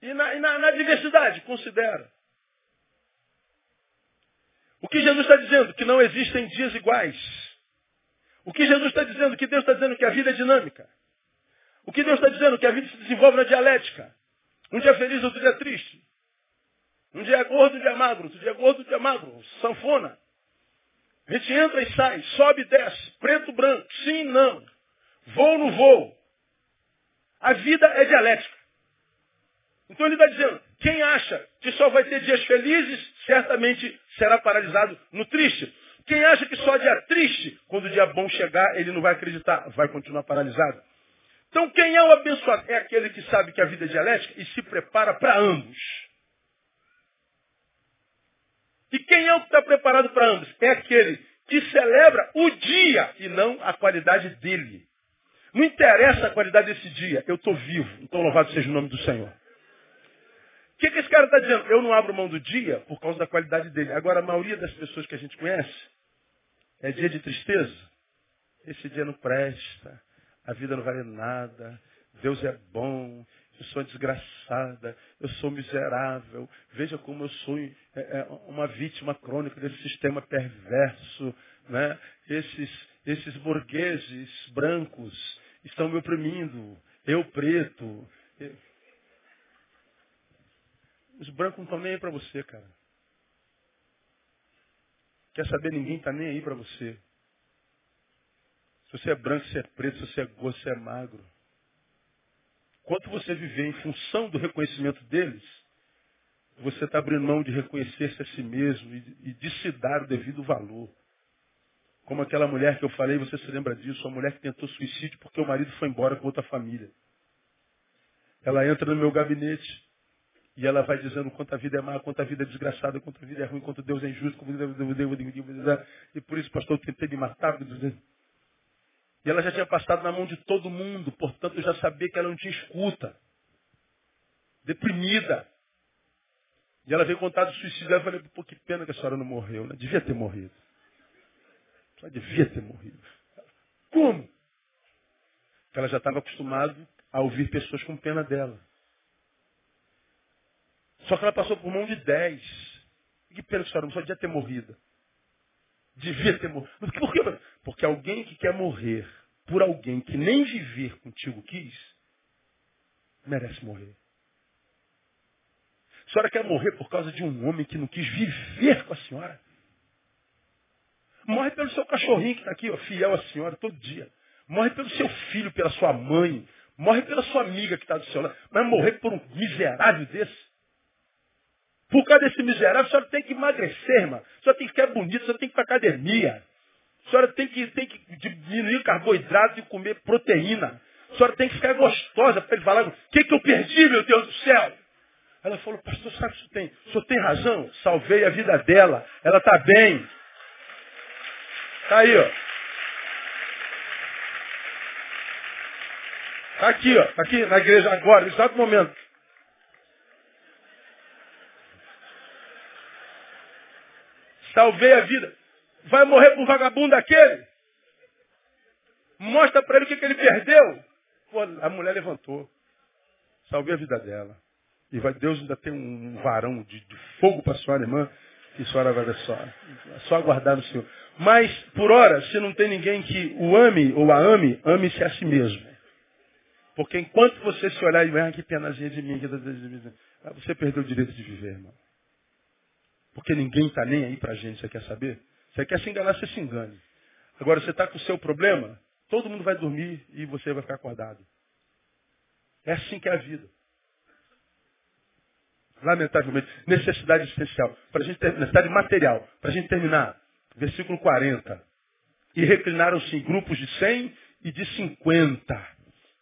E na, e na, na adversidade, considera. O que Jesus está dizendo? Que não existem dias iguais. O que Jesus está dizendo? Que Deus está dizendo que a vida é dinâmica. O que Deus está dizendo? Que a vida se desenvolve na dialética. Um dia feliz, outro dia triste. Um dia é gordo, outro dia é magro. Outro dia é gordo, outro dia é magro. Sanfona. A gente entra e sai, sobe e desce. Preto, branco. Sim, não. Vou, não vou. A vida é dialética. Então ele está dizendo, quem acha que só vai ter dias felizes, certamente será paralisado no triste. Quem acha que só dia triste, quando o dia bom chegar, ele não vai acreditar, vai continuar paralisado. Então, quem é o abençoado? É aquele que sabe que a vida é dialética e se prepara para ambos. E quem é o que está preparado para ambos? É aquele que celebra o dia e não a qualidade dele. Não interessa a qualidade desse dia, eu estou vivo. Então, louvado seja o nome do Senhor. O que, que esse cara está dizendo? Eu não abro mão do dia por causa da qualidade dele. Agora, a maioria das pessoas que a gente conhece é dia de tristeza. Esse dia não presta a vida não vale nada, Deus é bom, eu sou desgraçada, eu sou miserável. Veja como eu sou é, é, uma vítima crônica desse sistema perverso. Né? Esses, esses burgueses brancos estão me oprimindo. Eu preto. Os brancos não estão nem aí para você, cara. Quer saber? Ninguém está nem aí para você. Se você é branco, se é preto, se você é gordo, se é magro. Quanto você viver em função do reconhecimento deles, você está abrindo mão de reconhecer-se a si mesmo e, de se dar o devido valor. Como aquela mulher que eu falei, você se lembra disso, a mulher que tentou suicídio porque o marido foi embora com outra família. Ela entra no meu gabinete e ela vai dizendo quanto a vida é má, quanto a vida é desgraçada, quanto a vida é ruim, quanto Deus é injusto, e por isso, pastor, eu tentei me matar. E ela já tinha passado na mão de todo mundo, portanto eu já sabia que ela não tinha escuta. Deprimida. E ela veio contar do suicídio. Eu falei, pô, que pena que a senhora não morreu, né? Devia ter morrido. Só devia ter morrido. Como? Porque ela já estava acostumada a ouvir pessoas com pena dela. Só que ela passou por mão de dez. que pena que a senhora não só devia ter morrido. Devia ter morrido. Por quê? Porque alguém que quer morrer por alguém que nem viver contigo quis, merece morrer. A senhora quer morrer por causa de um homem que não quis viver com a senhora? Morre pelo seu cachorrinho que está aqui, ó, fiel à senhora, todo dia. Morre pelo seu filho, pela sua mãe. Morre pela sua amiga que está do seu lado. Mas morrer por um miserável desse? Por causa desse miserável, a senhora tem que emagrecer, irmã. A senhora tem que ficar bonita, a senhora tem que ir para academia. A senhora tem que, tem que diminuir carboidrato e comer proteína. A senhora tem que ficar gostosa para ele falar, o que, que eu perdi, meu Deus do céu? Ela falou, pastor, sabe que o senhor tem? O senhor tem razão? Salvei a vida dela. Ela está bem. Está aí, ó. Está aqui, ó. Está aqui na igreja agora, no exato momento. Salvei a vida. Vai morrer por vagabundo daquele? Mostra para ele o que, que ele perdeu. Pô, a mulher levantou. Salvei a vida dela. E vai, Deus ainda tem um varão de, de fogo para sua irmã, que a senhora vai ver só. Só aguardar no Senhor. Mas, por hora, se não tem ninguém que o ame ou a ame, ame-se a si mesmo. Porque enquanto você se olhar e ver, ah, que penazinha de mim, você perdeu o direito de viver, irmão. Porque ninguém está nem aí para a gente, você quer saber? Você quer se enganar, você se engane. Agora, você está com o seu problema, todo mundo vai dormir e você vai ficar acordado. É assim que é a vida. Lamentavelmente. Necessidade essencial. Pra gente ter, necessidade material. Para a gente terminar. Versículo 40. E reclinaram-se em grupos de 100 e de 50.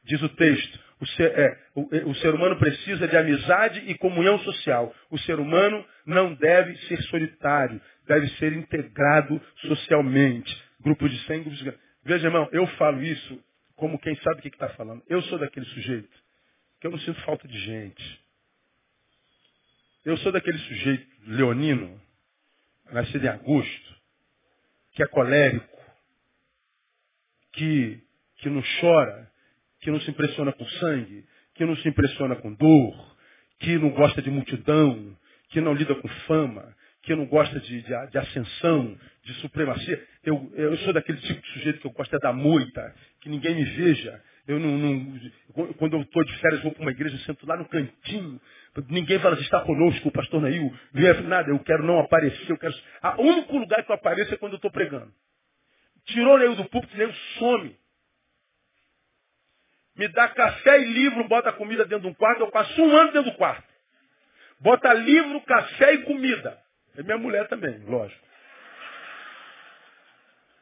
Diz o texto. O ser, é, o, é, o ser humano precisa de amizade e comunhão social. O ser humano não deve ser solitário. Deve ser integrado socialmente. Grupo de 100, grupos de... Veja, irmão, eu falo isso como quem sabe o que está falando. Eu sou daquele sujeito que eu não sinto falta de gente. Eu sou daquele sujeito leonino, nascido em agosto, que é colérico, que, que não chora, que não se impressiona com sangue, que não se impressiona com dor, que não gosta de multidão, que não lida com fama, que não gosta de, de, de ascensão, de supremacia. Eu, eu sou daquele tipo de sujeito que eu gosto é da moita, que ninguém me veja, eu não, não quando eu estou de férias, vou para uma igreja, sento lá no cantinho. Ninguém fala assim, está conosco, o pastor Nail. Nada, eu quero não aparecer. Eu quero... O único lugar que eu apareço é quando eu estou pregando. Tirou o Neil do púlpito, Neil some. Me dá café e livro, bota comida dentro de um quarto, eu passo um ano dentro do quarto. Bota livro, café e comida. É minha mulher também, lógico.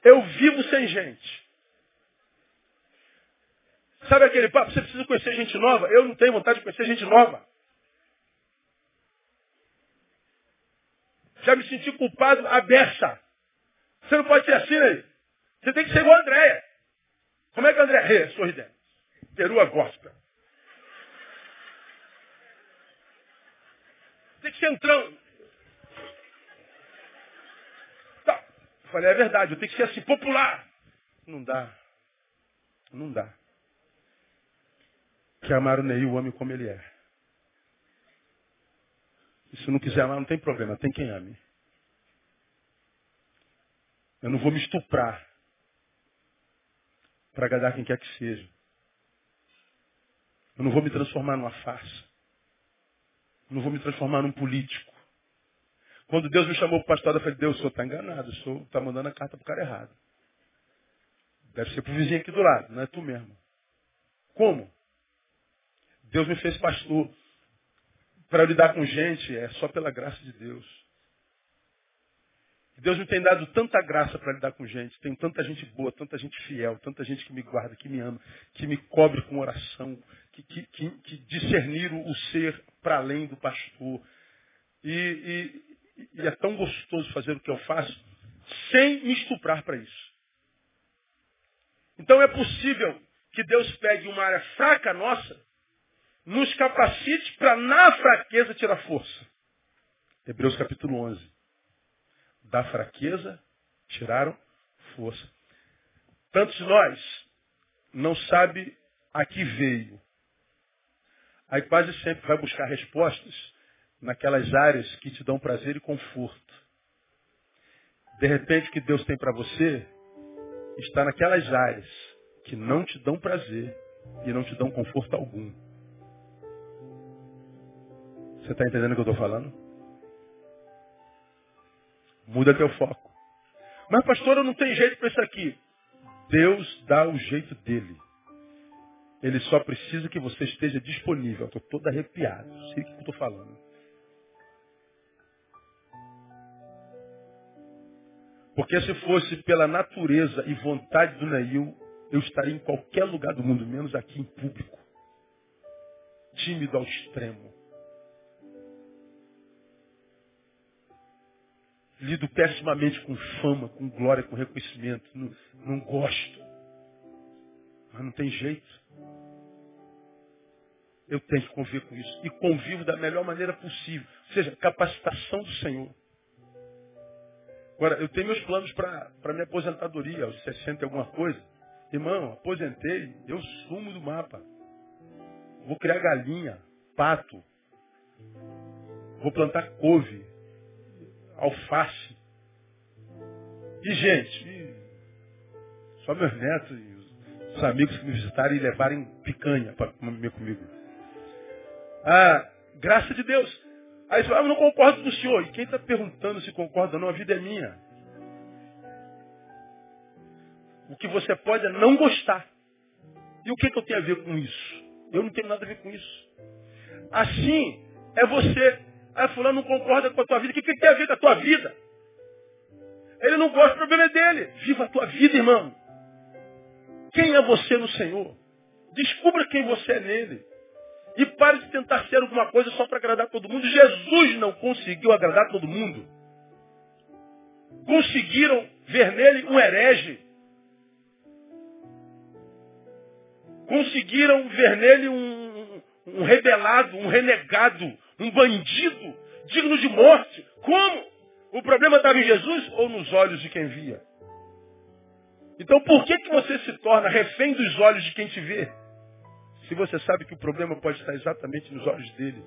Eu vivo sem gente. Sabe aquele papo? Você precisa conhecer gente nova? Eu não tenho vontade de conhecer gente nova. Já me senti culpado a beça. Você não pode ser assim, né? Você tem que ser igual a Andréia. Como é que a Andréia é? Sorridente. Perua gospel. Tem que ser entrão. Tá. Falei, é verdade, eu tenho que ser assim, popular. Não dá. Não dá que amar o Neil, o ame como ele é. E se não quiser amar, não tem problema, tem quem ame. Eu não vou me estuprar para agradar quem quer que seja. Eu não vou me transformar numa farsa. Eu não vou me transformar num político. Quando Deus me chamou para o pastor, eu falei, Deus, o senhor está enganado, o senhor está mandando a carta para o cara errado. Deve ser para o vizinho aqui do lado, não é tu mesmo. Como? Deus me fez pastor. Para lidar com gente é só pela graça de Deus. Deus me tem dado tanta graça para lidar com gente. Tem tanta gente boa, tanta gente fiel, tanta gente que me guarda, que me ama, que me cobre com oração, que, que, que, que discerniram o ser para além do pastor. E, e, e, é tão gostoso fazer o que eu faço sem me estuprar para isso. Então é possível que Deus pegue uma área fraca nossa nos capacite para na fraqueza tirar força. Hebreus capítulo 11. Da fraqueza tiraram força. Tantos de nós não sabe a que veio. Aí quase sempre vai buscar respostas naquelas áreas que te dão prazer e conforto. De repente, o que Deus tem para você está naquelas áreas que não te dão prazer e não te dão conforto algum. Você está entendendo o que eu estou falando? Muda teu foco. Mas, pastor, eu não tenho jeito para isso aqui. Deus dá o jeito dele. Ele só precisa que você esteja disponível. Estou todo arrepiado. Sei o que eu estou falando. Porque se fosse pela natureza e vontade do Neil, eu estaria em qualquer lugar do mundo, menos aqui em público. Tímido ao extremo. Lido pessimamente com fama, com glória, com reconhecimento. Não, não gosto. Mas não tem jeito. Eu tenho que conviver com isso. E convivo da melhor maneira possível. Ou seja, capacitação do Senhor. Agora, eu tenho meus planos para minha aposentadoria, aos 60 e alguma coisa. Irmão, aposentei, eu sumo do mapa. Vou criar galinha, pato. Vou plantar couve, alface. E, gente, só meus netos e os amigos que me visitarem e levarem picanha para comer comigo. Ah, graça de Deus. Aí você fala, ah, eu não concordo com o senhor. E quem está perguntando se concorda ou não, a vida é minha. O que você pode é não gostar. E o que, que eu tenho a ver com isso? Eu não tenho nada a ver com isso. Assim é você. Aí fulano não concorda com a tua vida. O que, que ele tem a ver com a tua vida? Ele não gosta, o problema é dele. Viva a tua vida, irmão. Quem é você no Senhor? Descubra quem você é nele. E pare de tentar ser alguma coisa só para agradar todo mundo. Jesus não conseguiu agradar todo mundo. Conseguiram ver nele um herege. Conseguiram ver nele um, um rebelado, um renegado, um bandido, digno de morte. Como? O problema estava em Jesus ou nos olhos de quem via? Então por que, que você se torna refém dos olhos de quem te vê? Se você sabe que o problema pode estar exatamente nos olhos dele.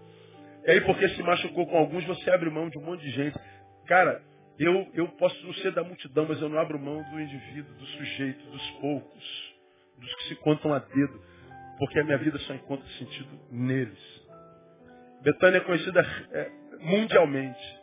E aí, porque se machucou com alguns, você abre mão de um monte de gente. Cara, eu, eu posso não ser da multidão, mas eu não abro mão do indivíduo, do sujeito, dos poucos, dos que se contam a dedo. Porque a minha vida só encontra sentido neles. Betânia é conhecida é, mundialmente.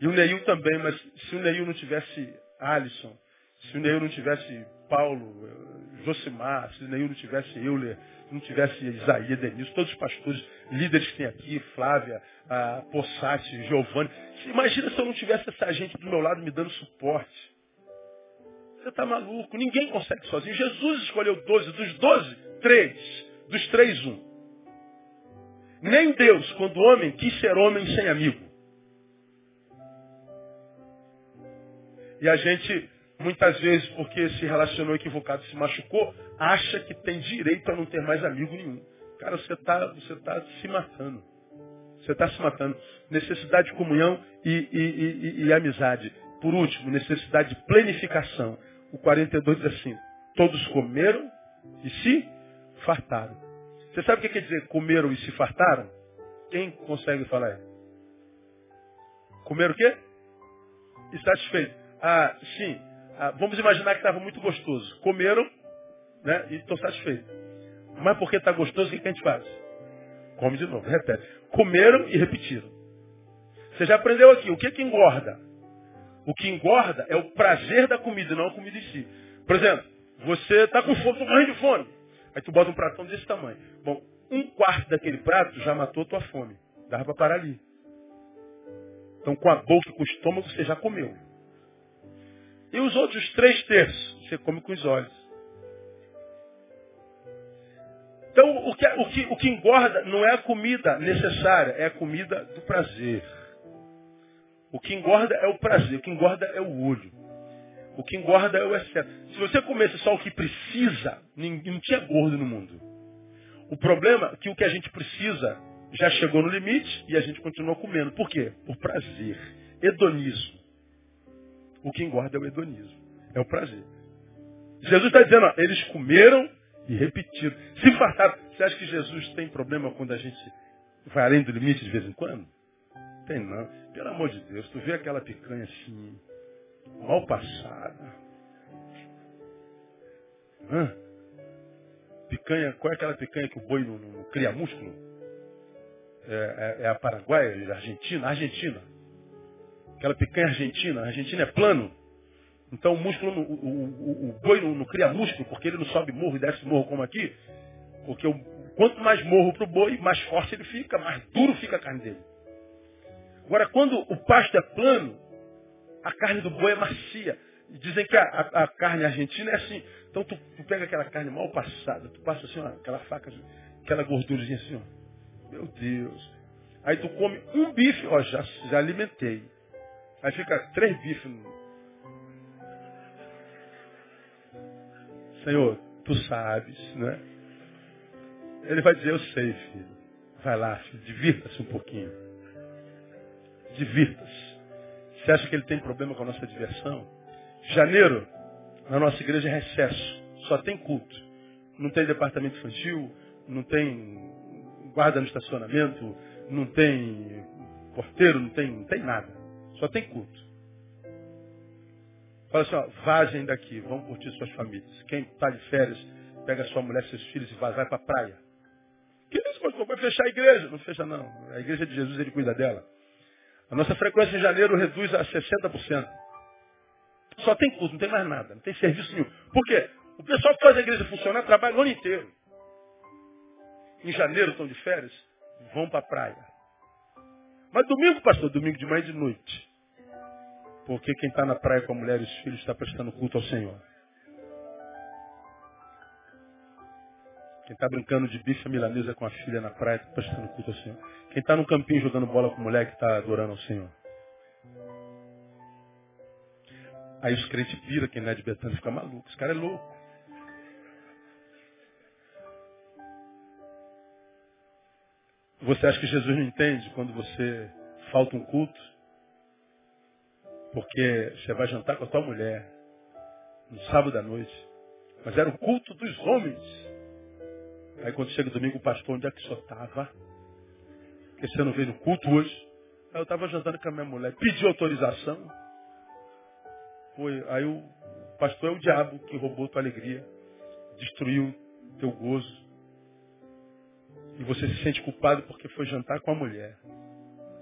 E o Neil também, mas se o Neil não tivesse Alisson, se o Neil não tivesse Paulo, eh, Josimar, se o Neil não tivesse Euler, não tivesse Isaías, Denilson, todos os pastores, líderes que tem aqui, Flávia, a Possati, Giovanni. Imagina se eu não tivesse essa gente do meu lado me dando suporte. Você está maluco, ninguém consegue sozinho. Jesus escolheu doze, dos doze, três. Dos três, um. Nem Deus, quando homem, quis ser homem sem amigo. E a gente muitas vezes, porque se relacionou equivocado, se machucou, acha que tem direito a não ter mais amigo nenhum. Cara, você está você tá se matando. Você está se matando. Necessidade de comunhão e, e, e, e, amizade. Por último, necessidade de planificação. O 42 diz assim, todos comeram e se fartaram. Você sabe o que quer dizer comeram e se fartaram? Quem consegue falar? Comeram o quê? E satisfeito. Ah, sim. Ah, vamos imaginar que estava muito gostoso. Comeram né, e estou satisfeito. Mas porque está gostoso, o que a gente faz? Come de novo, repete. Comeram e repetiram. Você já aprendeu aqui. O que, que engorda? O que engorda é o prazer da comida, não a comida em si. Por exemplo, você está com fome, morrendo de fome. Aí tu bota um pratão desse tamanho. Bom, um quarto daquele prato já matou tua fome. Dava para parar ali. Então com a boca e com o estômago você já comeu. E os outros três terços, você come com os olhos. Então, o que, o, que, o que engorda não é a comida necessária, é a comida do prazer. O que engorda é o prazer, o que engorda é o olho. O que engorda é o excesso. Se você comesse só o que precisa, ninguém, não tinha gordo no mundo. O problema é que o que a gente precisa já chegou no limite e a gente continua comendo. Por quê? Por prazer. Hedonismo. O que engorda é o hedonismo. É o prazer. Jesus está dizendo, ó, eles comeram e repetiram. Se fartaram. Você acha que Jesus tem problema quando a gente vai além do limite de vez em quando? tem não. Pelo amor de Deus, tu vê aquela picanha assim, mal passada. Hã? Picanha, qual é aquela picanha que o boi não, não cria músculo? É, é, é a Paraguai, a Argentina? Argentina. Aquela picanha argentina. A Argentina é plano. Então o músculo, o, o, o boi não, não, cria músculo, porque ele não sobe morro e desce morro como aqui. Porque o, quanto mais morro para o boi, mais forte ele fica, mais duro fica a carne dele. Agora, quando o pasto é plano, a carne do boi é macia. Dizem que a, a, a carne argentina é assim. Então tu, tu, pega aquela carne mal passada, tu passa assim, ó, aquela faca, aquela gordurazinha assim, ó. Meu Deus. Aí tu come um bife, ó, já, já alimentei. Aí fica três bifes. Senhor, tu sabes, né? Ele vai dizer, eu sei, filho. Vai lá, filho, divirta-se um pouquinho. Divirta-se. Você acha que ele tem problema com a nossa diversão? Janeiro, na nossa igreja é recesso. Só tem culto. Não tem departamento infantil, não tem guarda no estacionamento, não tem porteiro, não tem, não tem nada. Só tem culto. Fala assim, ó, vazem daqui, vão curtir suas famílias. Quem está de férias, pega sua mulher, seus filhos e vai, vai para a praia. Que isso, pastor? Vai fechar a igreja? Não fecha não. A igreja de Jesus, ele cuida dela. A nossa frequência em janeiro reduz a 60%. Só tem culto, não tem mais nada, não tem serviço nenhum. Por quê? O pessoal que faz a igreja funcionar trabalha o ano inteiro. Em janeiro estão de férias, vão para a praia. Mas domingo, pastor, domingo de manhã e de noite. Porque quem está na praia com a mulher e os filhos está prestando culto ao Senhor. Quem está brincando de bife milanesa com a filha na praia está prestando culto ao Senhor. Quem está no campinho jogando bola com mulher que está adorando ao Senhor. Aí os crentes piram, quem não é de Betânia fica maluco. Esse cara é louco. Você acha que Jesus não entende quando você falta um culto? Porque você vai jantar com a tua mulher no sábado à noite. Mas era o culto dos homens. Aí quando chega domingo, o pastor, onde é que o senhor estava? Porque você não veio no culto hoje? Aí eu estava jantando com a minha mulher. Pediu autorização. Foi. Aí o pastor é o diabo que roubou tua alegria. Destruiu teu gozo. E você se sente culpado porque foi jantar com a mulher.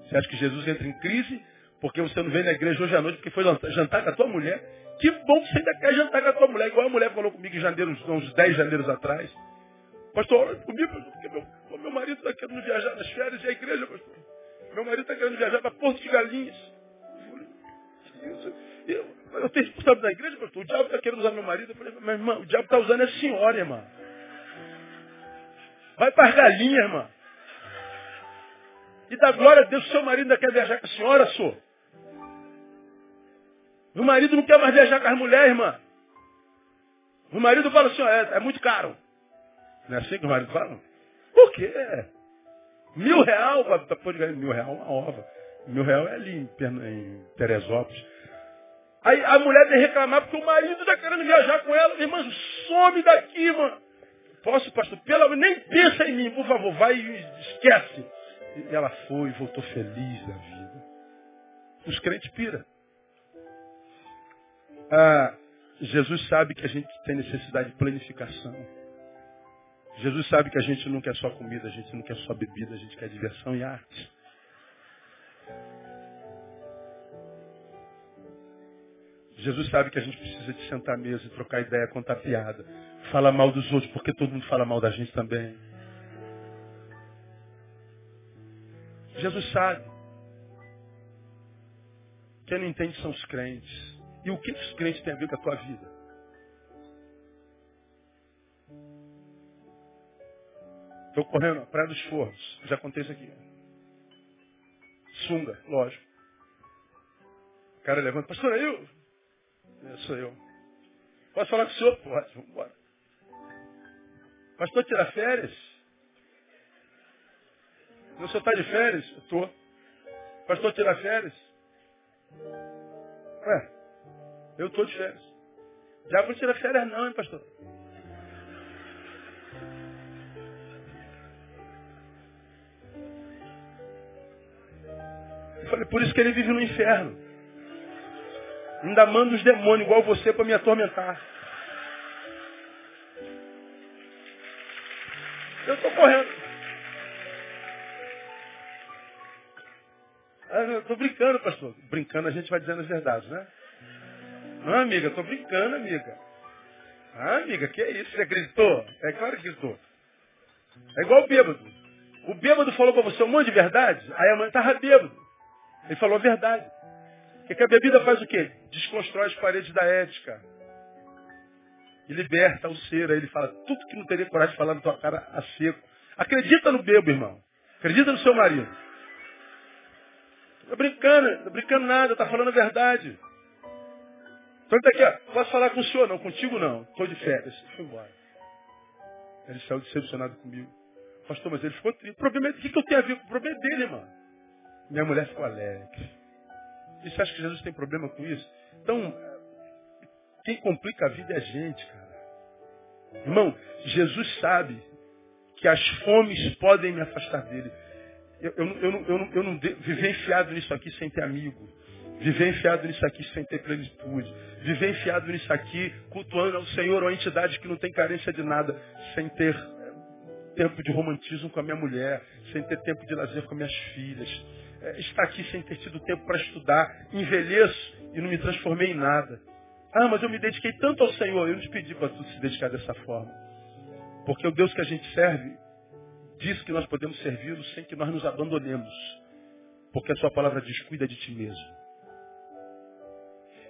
Você acha que Jesus entra em crise porque você não veio na igreja hoje à noite porque foi jantar com a tua mulher? Que bom que você ainda quer jantar com a tua mulher, igual a mulher falou comigo em janeiro, uns 10 janeiros atrás. Pastor, olha comigo, porque meu, meu marido está querendo viajar nas férias e a igreja, pastor. Meu marido está querendo viajar para Porto de Galinhas. Eu, eu tenho responsabilidade da igreja, pastor. O diabo está querendo usar meu marido. Eu falei, mas irmão, o diabo está usando a senhora, irmã. Vai para as galinhas, irmã. E dá glória a Deus, seu marido ainda quer viajar com a senhora, sou. Meu marido não quer mais viajar com as mulheres, irmã. O marido fala assim, é, é muito caro. Não é assim que o marido fala? Por quê? Mil real pôr de mil real uma ova. Mil real é ali em, Teresópolis. Aí a mulher vem reclamar porque o marido está querendo viajar com ela. Irmã, some daqui, mano. Posso, pastor? Pelo amor, nem pensa em mim, por favor, vai e esquece. E ela foi voltou feliz da vida. Os crentes piram. Ah, Jesus sabe que a gente tem necessidade de planificação. Jesus sabe que a gente não quer só comida, a gente não quer só bebida, a gente quer diversão e arte. Jesus sabe que a gente precisa de sentar à mesa e trocar ideia, contar piada. Falar mal dos outros, porque todo mundo fala mal da gente também. Jesus sabe. Quem não entende são os crentes. E o que os crentes têm a ver com a tua vida? Estou correndo, Praia dos Forros. Já contei isso aqui. Sunga, lógico. O cara levanta, pastor, é eu? É, sou eu. Posso falar com o senhor? Pode, vamos embora. Pastor, tirar férias? O senhor está de férias? Estou. Pastor, tirar férias? Ué, eu estou de férias. Já vou tirar férias não, hein, pastor? Eu falei, por isso que ele vive no inferno. Ainda manda os demônios igual você para me atormentar. Eu estou correndo. Ah, estou brincando, pastor. Brincando a gente vai dizendo as verdades, né? Não, amiga, estou brincando, amiga. Ah, amiga, que é isso? Você acreditou? É claro que acreditou. É igual o bêbado. O bêbado falou para você um monte de verdade, aí a mãe estava bêbado. Ele falou a verdade. Porque a bebida faz o quê? Desconstrói as paredes da ética. E liberta o ser. Aí ele fala tudo que não teria coragem de falar na tua cara a seco. Acredita no bebo, irmão. Acredita no seu marido. Estou brincando, estou brincando nada, está falando a verdade. Então tá aqui, ó, posso falar com o senhor? Não, contigo não. Estou de férias. Foi embora. Ele saiu decepcionado comigo. Pastor, mas ele ficou triste. O problema é o que eu tenho a ver com o problema é dele, irmão. Minha mulher ficou alegre. E você acha que Jesus tem problema com isso? Então, quem complica a vida é a gente, cara. Irmão, Jesus sabe que as fomes podem me afastar dele. Eu, eu, eu, não, eu, não, eu não viver enfiado nisso aqui sem ter amigo. Viver enfiado nisso aqui sem ter plenitude. Viver enfiado nisso aqui, cultuando ao Senhor ou a entidade que não tem carência de nada, sem ter tempo de romantismo com a minha mulher, sem ter tempo de lazer com minhas filhas. É, estar aqui sem ter tido tempo para estudar. Envelheço e não me transformei em nada. Ah, mas eu me dediquei tanto ao Senhor. Eu não te pedi para tu se dedicar dessa forma. Porque o Deus que a gente serve diz que nós podemos servi-lo sem que nós nos abandonemos. Porque a sua palavra diz, cuida de ti mesmo.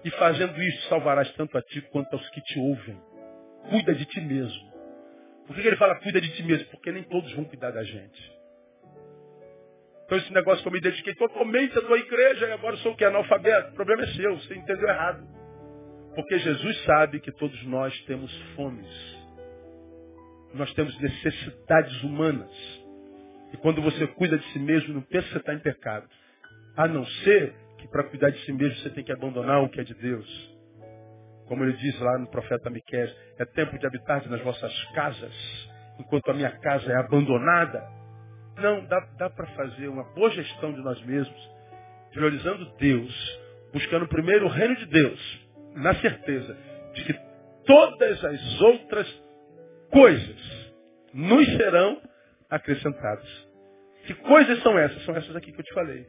E fazendo isso, salvarás tanto a ti quanto aos que te ouvem. Cuida de ti mesmo. Por que ele fala cuida de ti mesmo? Porque nem todos vão cuidar da gente. Então esse negócio que eu me dediquei totalmente à tua igreja e agora sou o que? Analfabeto. O problema é seu, você entendeu errado. Porque Jesus sabe que todos nós temos fomes. Nós temos necessidades humanas. E quando você cuida de si mesmo, não pensa que você está em pecado. A não ser que para cuidar de si mesmo você tem que abandonar o que é de Deus. Como ele diz lá no profeta Miquel, é tempo de habitar nas vossas casas, enquanto a minha casa é abandonada. Não, dá, dá para fazer uma boa gestão de nós mesmos, priorizando Deus, buscando primeiro o reino de Deus, na certeza de que todas as outras coisas nos serão acrescentadas. Que coisas são essas? São essas aqui que eu te falei.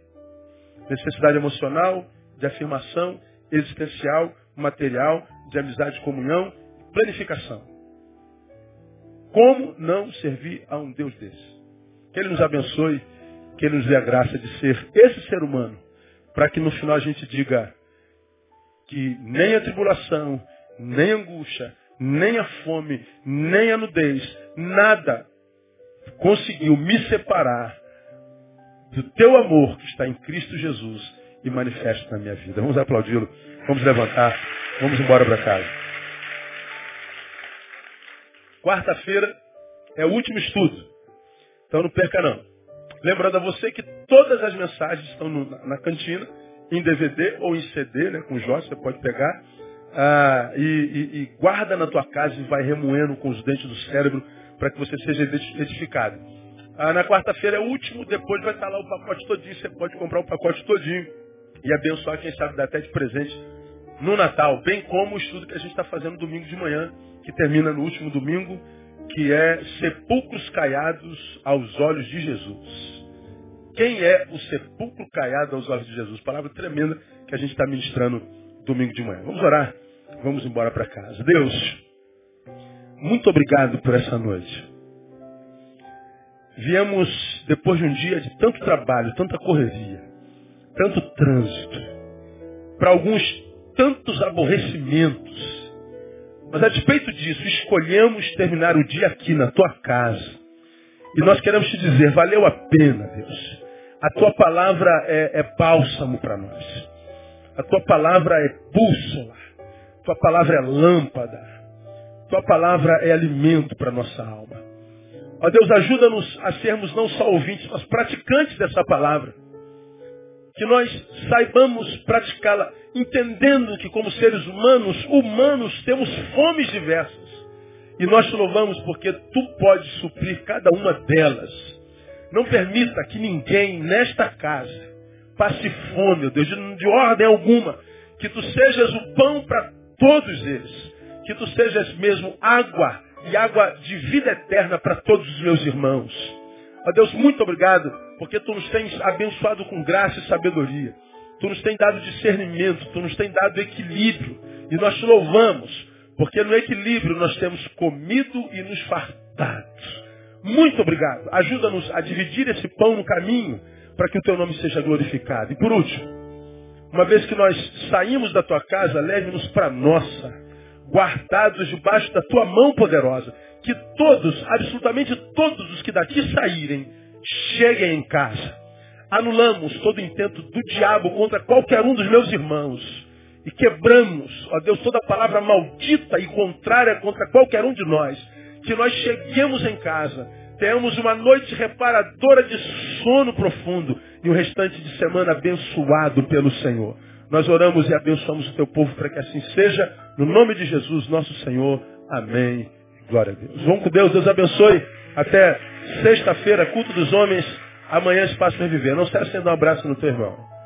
Necessidade emocional, de afirmação, existencial, material, de amizade comunhão, planificação. Como não servir a um Deus desse? Que Ele nos abençoe, que Ele nos dê a graça de ser esse ser humano, para que no final a gente diga que nem a tribulação, nem a angústia, nem a fome, nem a nudez, nada conseguiu me separar do teu amor que está em Cristo Jesus e manifesta na minha vida. Vamos aplaudi-lo, vamos levantar, vamos embora para casa. Quarta-feira é o último estudo, então não perca não. Lembrando a você que todas as mensagens estão no, na, na, cantina, em DVD ou em CD, né, com Jó, você pode pegar, ah, e, e, e guarda na tua casa e vai remoendo com os dentes do cérebro para que você seja edificado. Ah, na quarta-feira é o último, depois vai estar lá o pacote todinho. Você pode comprar o pacote todinho e abençoar, quem sabe, dar até de presente no Natal. Bem como o estudo que a gente está fazendo domingo de manhã, que termina no último domingo, que é Sepulcros Caiados aos Olhos de Jesus. Quem é o sepulcro caiado aos olhos de Jesus? Palavra tremenda que a gente está ministrando domingo de manhã. Vamos orar? Vamos embora para casa. Deus, muito obrigado por essa noite. Viemos depois de um dia de tanto trabalho, tanta correria, tanto trânsito, para alguns tantos aborrecimentos. Mas a despeito disso, escolhemos terminar o dia aqui na tua casa. E nós queremos te dizer, valeu a pena, Deus. A tua palavra é, é bálsamo para nós. A tua palavra é bússola. A tua palavra é lâmpada. A tua palavra é alimento para nossa alma. Ó Deus, ajuda-nos a sermos não só ouvintes, mas praticantes dessa palavra. Que nós saibamos praticá-la, entendendo que como seres humanos, humanos, temos fomes diversas. E nós te louvamos porque tu podes suprir cada uma delas. Não permita que ninguém nesta casa passe fome, Deus, de, de ordem alguma. Que tu sejas o pão para todos eles. Que tu sejas mesmo água e água de vida eterna para todos os meus irmãos. Ó Deus, muito obrigado, porque tu nos tens abençoado com graça e sabedoria. Tu nos tens dado discernimento, tu nos tens dado equilíbrio. E nós te louvamos, porque no equilíbrio nós temos comido e nos fartado. Muito obrigado. Ajuda-nos a dividir esse pão no caminho para que o teu nome seja glorificado. E por último, uma vez que nós saímos da tua casa, leve-nos para nossa, guardados debaixo da tua mão poderosa. Que todos, absolutamente todos os que daqui saírem, cheguem em casa anulamos todo intento do diabo contra qualquer um dos meus irmãos. E quebramos, ó Deus, toda palavra maldita e contrária contra qualquer um de nós. Que nós cheguemos em casa, tenhamos uma noite reparadora de sono profundo e o restante de semana abençoado pelo Senhor. Nós oramos e abençoamos o teu povo para que assim seja. No nome de Jesus, nosso Senhor. Amém. Glória a Deus. Vamos com Deus. Deus abençoe. Até sexta-feira, culto dos homens. Amanhã espaço para viver. Não se acenda um abraço no teu irmão.